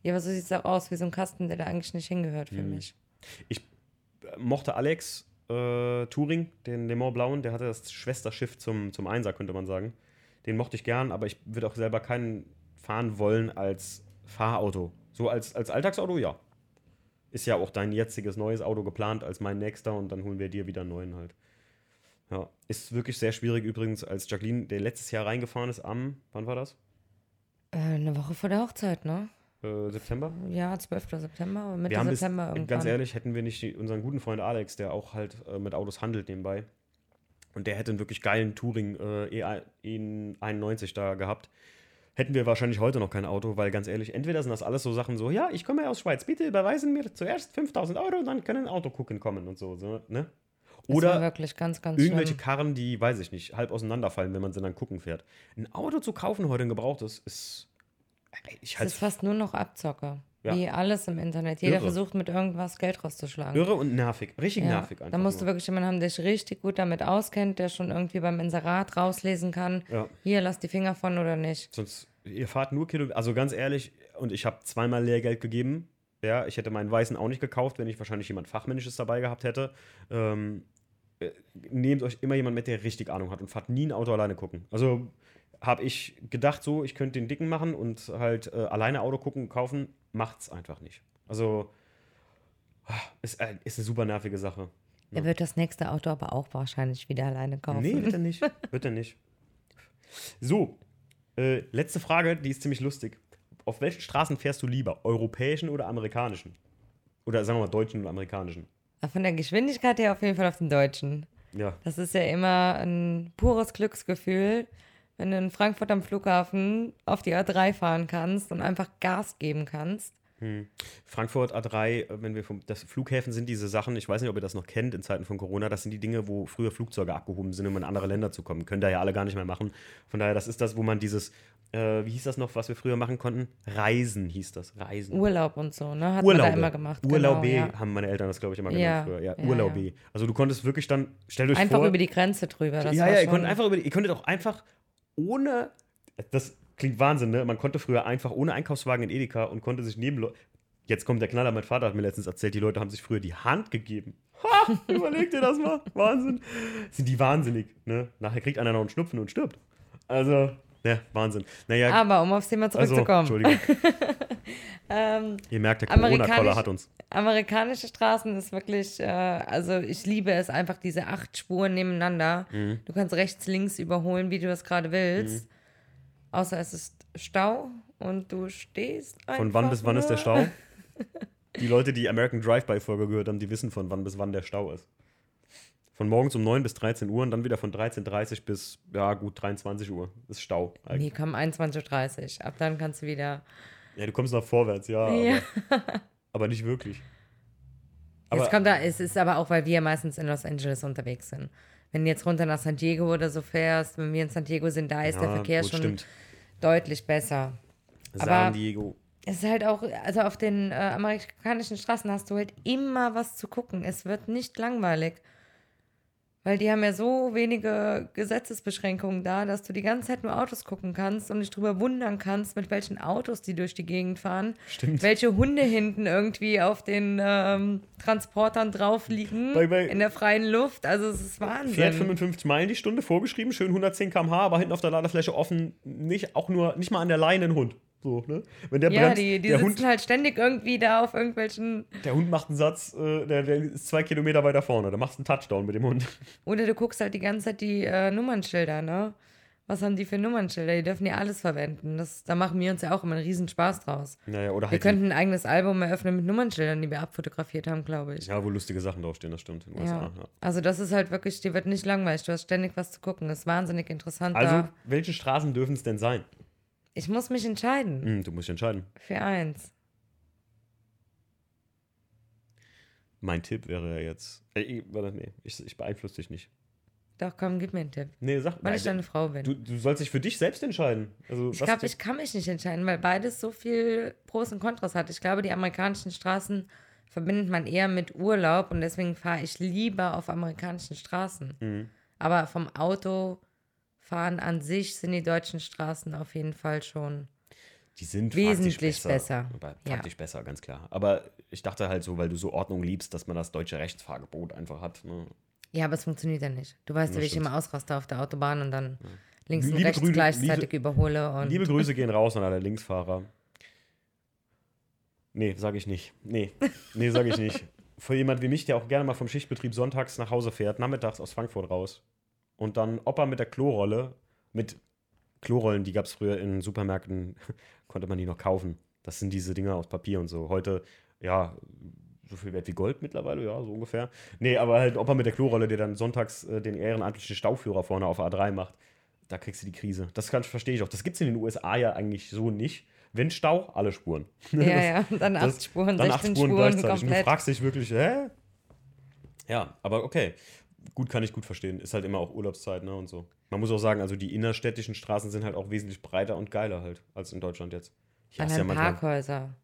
Ja, aber so sieht es auch aus, wie so ein Kasten, der da eigentlich nicht hingehört für Mhm. mich. Ich äh, mochte Alex äh, Touring, den Le Mans Blauen, der hatte das Schwesterschiff zum, zum Einser, könnte man sagen. Den mochte ich gern, aber ich würde auch selber keinen fahren wollen als Fahrauto. So als, als Alltagsauto, ja. Ist ja auch dein jetziges neues Auto geplant als mein nächster und dann holen wir dir wieder einen neuen halt. Ja, ist wirklich sehr schwierig übrigens, als Jacqueline, der letztes Jahr reingefahren ist am, wann war das? Äh, eine Woche vor der Hochzeit, ne? Äh, September? Ja, 12. September Mitte wir haben bis, September irgendwann. ganz ehrlich, hätten wir nicht die, unseren guten Freund Alex, der auch halt äh, mit Autos handelt nebenbei, und der hätte einen wirklich geilen Touring äh, E91 da gehabt, hätten wir wahrscheinlich heute noch kein Auto, weil ganz ehrlich, entweder sind das alles so Sachen so, ja, ich komme ja aus Schweiz, bitte überweisen mir zuerst 5000 Euro dann können ein Auto gucken kommen und so, so ne? Oder wirklich ganz, ganz irgendwelche schlimm. Karren, die, weiß ich nicht, halb auseinanderfallen, wenn man sie dann gucken fährt. Ein Auto zu kaufen heute, ein gebrauchtes, ist. Ich Es halt ist fast nur noch Abzocke. Ja. Wie alles im Internet. Jeder Irre. versucht mit irgendwas Geld rauszuschlagen. irre und nervig. Richtig Ja, nervig einfach. da musst du nur. wirklich jemanden haben, der sich richtig gut damit auskennt, der schon irgendwie beim Inserat rauslesen kann. Ja. Hier, lass die Finger von oder nicht. Sonst, ihr fahrt nur Kilometer. Also ganz ehrlich, und ich habe zweimal Lehrgeld gegeben. Ja, ich hätte meinen Weißen auch nicht gekauft, wenn ich wahrscheinlich jemand Fachmännisches dabei gehabt hätte. Ähm, äh, nehmt euch immer jemand mit, der richtig Ahnung hat und fahrt nie ein Auto alleine gucken. Also habe ich gedacht, so, ich könnte den Dicken machen und halt äh, alleine Auto gucken, kaufen, macht's einfach nicht. Also ist, äh, ist eine super nervige Sache. Er wird das nächste Auto aber auch wahrscheinlich wieder alleine kaufen. Nee, bitte nicht. Bitte nicht. So, äh, letzte Frage, die ist ziemlich lustig. Auf welchen Straßen fährst du lieber? Europäischen oder amerikanischen? Oder sagen wir mal deutschen oder amerikanischen? Von der Geschwindigkeit her auf jeden Fall auf den Deutschen. Ja. Das ist ja immer ein pures Glücksgefühl, wenn du in Frankfurt am Flughafen auf die A3 fahren kannst und einfach Gas geben kannst. Frankfurt A3, äh, wenn wir vom das Flughäfen sind diese Sachen, ich weiß nicht, ob ihr das noch kennt in Zeiten von Corona, das sind die Dinge, wo früher Flugzeuge abgehoben sind, um in andere Länder zu kommen. Können da ja alle gar nicht mehr machen. Von daher, das ist das, wo man dieses, äh, wie hieß das noch, was wir früher machen konnten? Reisen hieß das. Reisen. Urlaub und so, ne? Hat Urlaube. man da immer gemacht. Urlaube genau, ja. haben meine Eltern das, glaube ich, immer Ja, genannt früher. Ja, ja, Urlaube. Also du konntest wirklich dann, stellt euch Einfach vor. über die Grenze drüber. Ja, ja, ihr konntet einfach über die, ihr konntet auch einfach ohne, das klingt Wahnsinn, ne? Man konnte früher einfach ohne Einkaufswagen in Edeka und konnte sich neben, Leu- jetzt kommt der Knaller, mein Vater hat mir letztens erzählt, die Leute haben sich früher die Hand gegeben. Ha, überleg dir das mal, Wahnsinn. Sind die wahnsinnig, ne? Nachher kriegt einer noch einen Schnupfen und stirbt. Also, ne, Wahnsinn. Naja, Aber um aufs Thema also, zurückzukommen. Entschuldigung. ähm, Ihr merkt, der Corona-Koller hat uns. amerikanische Straßen ist wirklich, äh, also ich liebe es einfach, diese acht Spuren nebeneinander. Mhm. Du kannst rechts, links überholen, wie du das gerade willst. Außer es ist Stau und du stehst einfach Von wann bis wann ist der Stau? Die Leute, die American Drive-By-Folge gehört haben, die wissen, von wann bis wann der Stau ist. Von morgens um 9 bis 13 Uhr und dann wieder von 13.30 bis, ja gut, 23 Uhr ist Stau. Nee, eigentlich. komm, 21.30 Uhr. Ab dann kannst du wieder. Ja, du kommst nach vorwärts, ja, Ja. Aber, aber nicht wirklich. Aber Jetzt kommt da, es ist aber auch, weil wir meistens in Los Angeles unterwegs sind. Wenn du jetzt runter nach San Diego oder so fährst, wenn wir in San Diego sind, da ist der ja, Verkehr gut, schon stimmt. deutlich besser. San aber- Diego. Es ist halt auch, also auf den äh, amerikanischen Straßen hast du halt immer was zu gucken. Es wird nicht langweilig. Weil die haben ja so wenige Gesetzesbeschränkungen da, dass du die ganze Zeit nur Autos gucken kannst und dich drüber wundern kannst, mit welchen Autos die durch die Gegend fahren. Stimmt. Welche Hunde hinten irgendwie auf den ähm, Transportern drauf liegen Bei- bei- in der freien Luft. Also es ist Wahnsinn. Fährt 55 Meilen die Stunde vorgeschrieben, schön 110 km/h, aber hinten auf der Ladefläche offen, nicht auch nur, nicht mal an der Leine ein Hund. So, ne? Wenn der ja, bremst, die, die der, sitzen Hund, halt ständig irgendwie da auf irgendwelchen. der Hund macht einen Satz, äh, der, der ist zwei Kilometer weiter vorne, da machst du einen Touchdown mit dem Hund. Oder du guckst halt die ganze Zeit die äh, Nummernschilder, ne? Was haben die für Nummernschilder? Die dürfen ja alles verwenden. Das, da machen wir uns ja auch immer einen riesen Spaß draus. Naja, oder Wir halt. könnten ein eigenes Album eröffnen mit Nummernschildern, die wir abfotografiert haben, glaube ich. ja, wo lustige Sachen draufstehen, das stimmt. Ja. USA, ja. Also das ist halt wirklich, dir wird nicht langweilig. Du hast ständig was zu gucken. Das ist wahnsinnig interessant. Also, da. welche Straßen dürfen es denn sein? Ich muss mich entscheiden Hm, du musst dich entscheiden. für eins. Mein Tipp wäre ja jetzt. Äh, ich- warte, nee, ich, ich beeinflusse dich nicht. Doch, komm, gib mir einen Tipp. Nee, sag Weil ich nein, deine Frau bin. du, du sollst dich für dich selbst entscheiden. Also, ich glaube, ich kann mich nicht entscheiden, weil beides so viel Pros und Kontras hat. Ich glaube, die amerikanischen Straßen verbindet man eher mit Urlaub und deswegen fahre ich lieber auf amerikanischen Straßen. Mhm. Aber vom Autofahren an sich sind die deutschen Straßen auf jeden Fall schon. Die sind Wesentlich faktisch besser. Aber Ja. Besser, ganz klar. Aber ich dachte halt so, weil du so Ordnung liebst, dass man das deutsche Rechtsfahrgebot einfach hat. Ne? Ja, aber es funktioniert ja nicht. Du weißt ja, wie ich immer ausraste auf der Autobahn und dann links und Liebe rechts Grüne- gleichzeitig überhole. Und Liebe Grüße gehen raus an alle Linksfahrer. Nee, sage ich nicht. Nee, nee, sage ich nicht. Für jemand wie mich, der auch gerne mal vom Schichtbetrieb sonntags nach Hause fährt, nachmittags aus Frankfurt raus und dann Opa mit der Klorolle, mit Klorollen, die gab es früher in Supermärkten, konnte man die noch kaufen. Das sind diese Dinger aus Papier und so. Heute, ja, so viel wert wie Gold mittlerweile, ja, so ungefähr. Nee, aber halt Opa mit der Klorolle, der dann sonntags äh, den ehrenamtlichen Stauführer vorne auf A3 macht, da kriegst du die Krise. Das kann, verstehe ich auch. Das gibt es in den USA ja eigentlich so nicht. Wenn Stau, alle Spuren. ja, ja, dann acht Das- Spuren, Dann 16 acht Spuren, Spuren gleichzeitig. Und du komplett. fragst dich wirklich, hä? Ja, aber okay. Gut, kann ich gut verstehen. Ist halt immer auch Urlaubszeit, ne, und so. Man muss auch sagen, also die innerstädtischen Straßen sind halt auch wesentlich breiter und geiler halt, als in Deutschland jetzt. Hier An ja manchmal, Parkhäuser.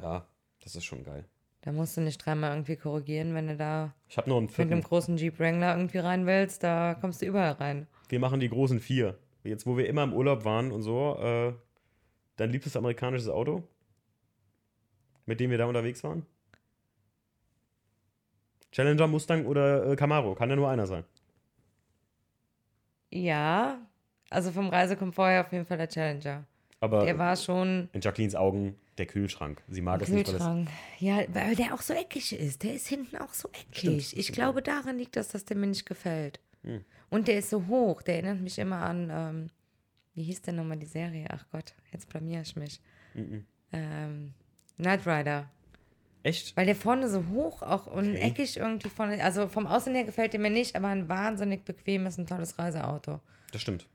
ja, das ist schon geil. Da musst du nicht dreimal irgendwie korrigieren, wenn du da Ich noch einen mit einem großen Jeep Wrangler irgendwie rein willst, da kommst du überall rein. Wir machen die großen vier. Jetzt, wo wir immer im Urlaub waren und so, äh, dein liebstes amerikanisches Auto? Mit dem wir da unterwegs waren? Challenger, Mustang oder äh, Camaro? Kann ja nur einer sein. Ja, also vom Reisekomfort her auf jeden Fall der Challenger. Aber Der war schon in Jacquelines Augen der Kühlschrank. Sie mag es nicht, Kühlschrank. Ja, weil der auch so eckig ist. Der ist hinten auch so eckig. Stimmt. Ich glaube, daran liegt das, dass der mir nicht gefällt. Hm. Und der ist so hoch. Der erinnert mich immer an, ähm, wie hieß denn nochmal die Serie? Ach Gott, jetzt blamier ich mich. Mhm. Ähm, Knight Rider. Echt? Weil der vorne so hoch auch und Okay. eckig irgendwie vorne. Also vom Aussehen her gefällt der mir nicht, aber ein wahnsinnig bequemes und tolles Reiseauto. Das stimmt.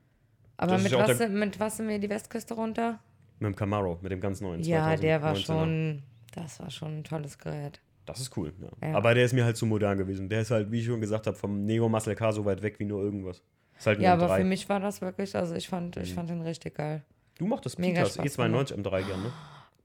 Aber Das mit ja was, der- mit was sind wir die Westküste runter? Mit dem Camaro, mit dem ganz neuen. Ja, der war 2019er. schon, das war schon ein tolles Gerät. Das ist cool, ja. Ja. Aber der ist mir halt zu modern gewesen. Der ist halt, wie ich schon gesagt habe, vom Neo Muscle Car so weit weg wie nur irgendwas. Halt Ja, nur aber ein für 3. mich war das wirklich, also ich fand, Mhm. ich fand den richtig geil. Du mochtest Mega Peters Spaß E92 M3 gern, ne?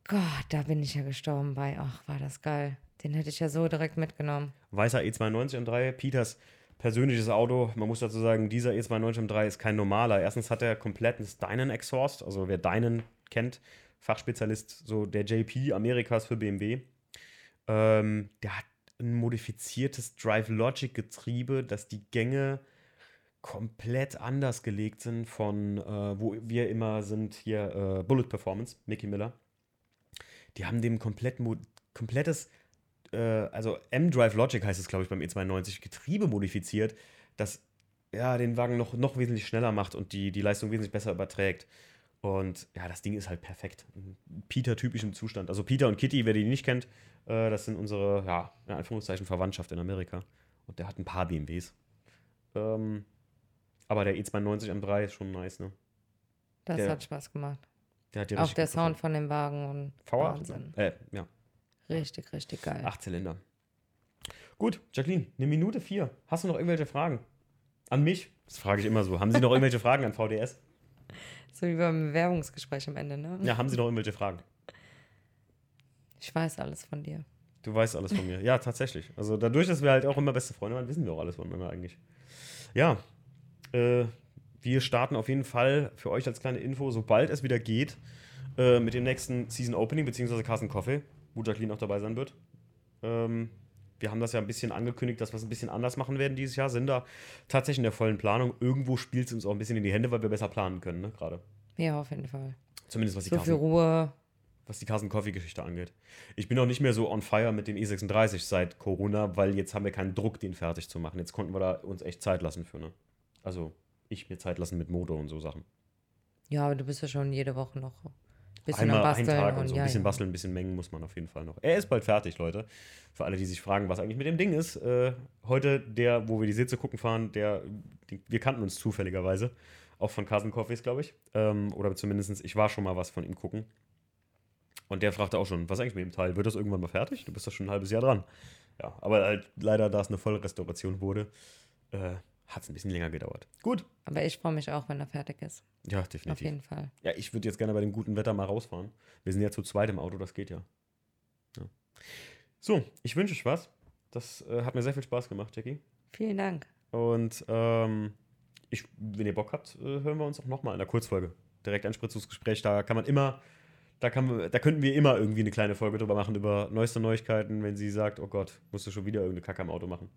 Gott, da bin ich ja gestorben bei. Ach, war das geil. Den hätte ich ja so direkt mitgenommen. Weißer E92 M3, Peters persönliches Auto. Man muss dazu sagen, dieser E92 M3 ist kein normaler. Erstens hat er komplett einen Dynan Exhaust, also wer Dynan kennt, Fachspezialist, so der JP Amerikas für BMW. Ähm, der hat ein modifiziertes Drive Logic Getriebe, dass die Gänge komplett anders gelegt sind von, äh, wo wir immer sind, hier äh, Bullet Performance, Mickey Miller. Die haben dem komplett komplettes, äh, also M-Drive Logic heißt es, glaube ich, beim E92, Getriebe modifiziert, das ja den Wagen noch, noch wesentlich schneller macht und die, die Leistung wesentlich besser überträgt. Und ja, das Ding ist halt perfekt. Peter-typisch im Zustand. Also Peter und Kitty, wer die nicht kennt, äh, das sind unsere, ja, in Anführungszeichen Verwandtschaft in Amerika. Und der hat ein paar BMWs. Ähm, aber der E92 M3 ist schon nice, ne? Das Der- hat Spaß gemacht. Der hat Auch der Sound von dem Wagen und gefallen. Wahnsinn. V8? Äh, ja. Richtig, richtig geil. Acht Zylinder. Gut, Jacqueline, eine Minute vier. Hast du noch irgendwelche Fragen? An mich? Das frage ich immer so. Haben Sie noch irgendwelche Fragen an VDS? So wie beim Bewerbungsgespräch am Ende, ne? Ja, haben Sie noch irgendwelche Fragen? Ich weiß alles von dir. Du weißt alles von mir. Ja, tatsächlich. Also dadurch, dass wir halt auch immer beste Freunde waren, wissen wir auch alles voneinander eigentlich. Ja, äh, wir starten auf jeden Fall für euch als kleine Info, sobald es wieder geht, äh, mit dem nächsten Season Opening, beziehungsweise Carson Coffee, wo Jacqueline auch dabei sein wird. Ähm, wir haben das ja ein bisschen angekündigt, dass wir es ein bisschen anders machen werden dieses Jahr, sind da tatsächlich in der vollen Planung. Irgendwo spielt es uns auch ein bisschen in die Hände, weil wir besser planen können, ne, gerade. Ja, auf jeden Fall. Zumindest was die So viel Carson, Ruhe. was die Carson Coffee Geschichte angeht. Ich bin auch nicht mehr so on fire mit den E36 seit Corona, weil jetzt haben wir keinen Druck, den fertig zu machen. Jetzt konnten wir da uns echt Zeit lassen für, ne? Also ich mir Zeit lassen mit Motor und so Sachen. Ja, aber du bist ja schon jede Woche noch ein bisschen Einmal am einen Basteln. Tag und und so. Ein bisschen ja. basteln, ein bisschen mengen muss man auf jeden Fall noch. Er ist bald fertig, Leute. Für alle, die sich fragen, was eigentlich mit dem Ding ist. Äh, heute, der, wo wir die Sitze gucken fahren, der, die, wir kannten uns zufälligerweise. Auch von Carson Coffees, glaube ich. Ähm, oder zumindest, ich war schon mal was von ihm gucken. Und der fragte auch schon, was eigentlich mit dem Teil? Wird das irgendwann mal fertig? Du bist doch schon ein halbes Jahr dran. Ja, aber halt leider, da es eine Vollrestauration wurde, äh, hat es ein bisschen länger gedauert. Gut. Aber ich freue mich auch, wenn er fertig ist. Ja, Auf definitiv. jeden Fall. Ja, ich würde jetzt gerne bei dem guten Wetter mal rausfahren. Wir sind ja zu zweit im Auto, das geht ja. ja. So, ich wünsche euch was. Das äh, hat mir sehr viel Spaß gemacht, Jackie. Vielen Dank. Und ähm, ich, wenn ihr Bock habt, äh, hören wir uns auch nochmal in der Kurzfolge. Direkt Einspritzungsgespräch, da kann man immer, da, kann, man- da könnten wir immer irgendwie eine kleine Folge drüber machen, über neueste Neuigkeiten, wenn sie sagt, oh Gott, musst du schon wieder irgendeine Kacke am Auto machen.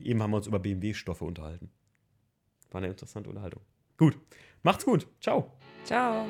Eben haben wir uns über BMW-Stoffe unterhalten. War eine interessante Unterhaltung. Gut, macht's gut. Ciao. Ciao.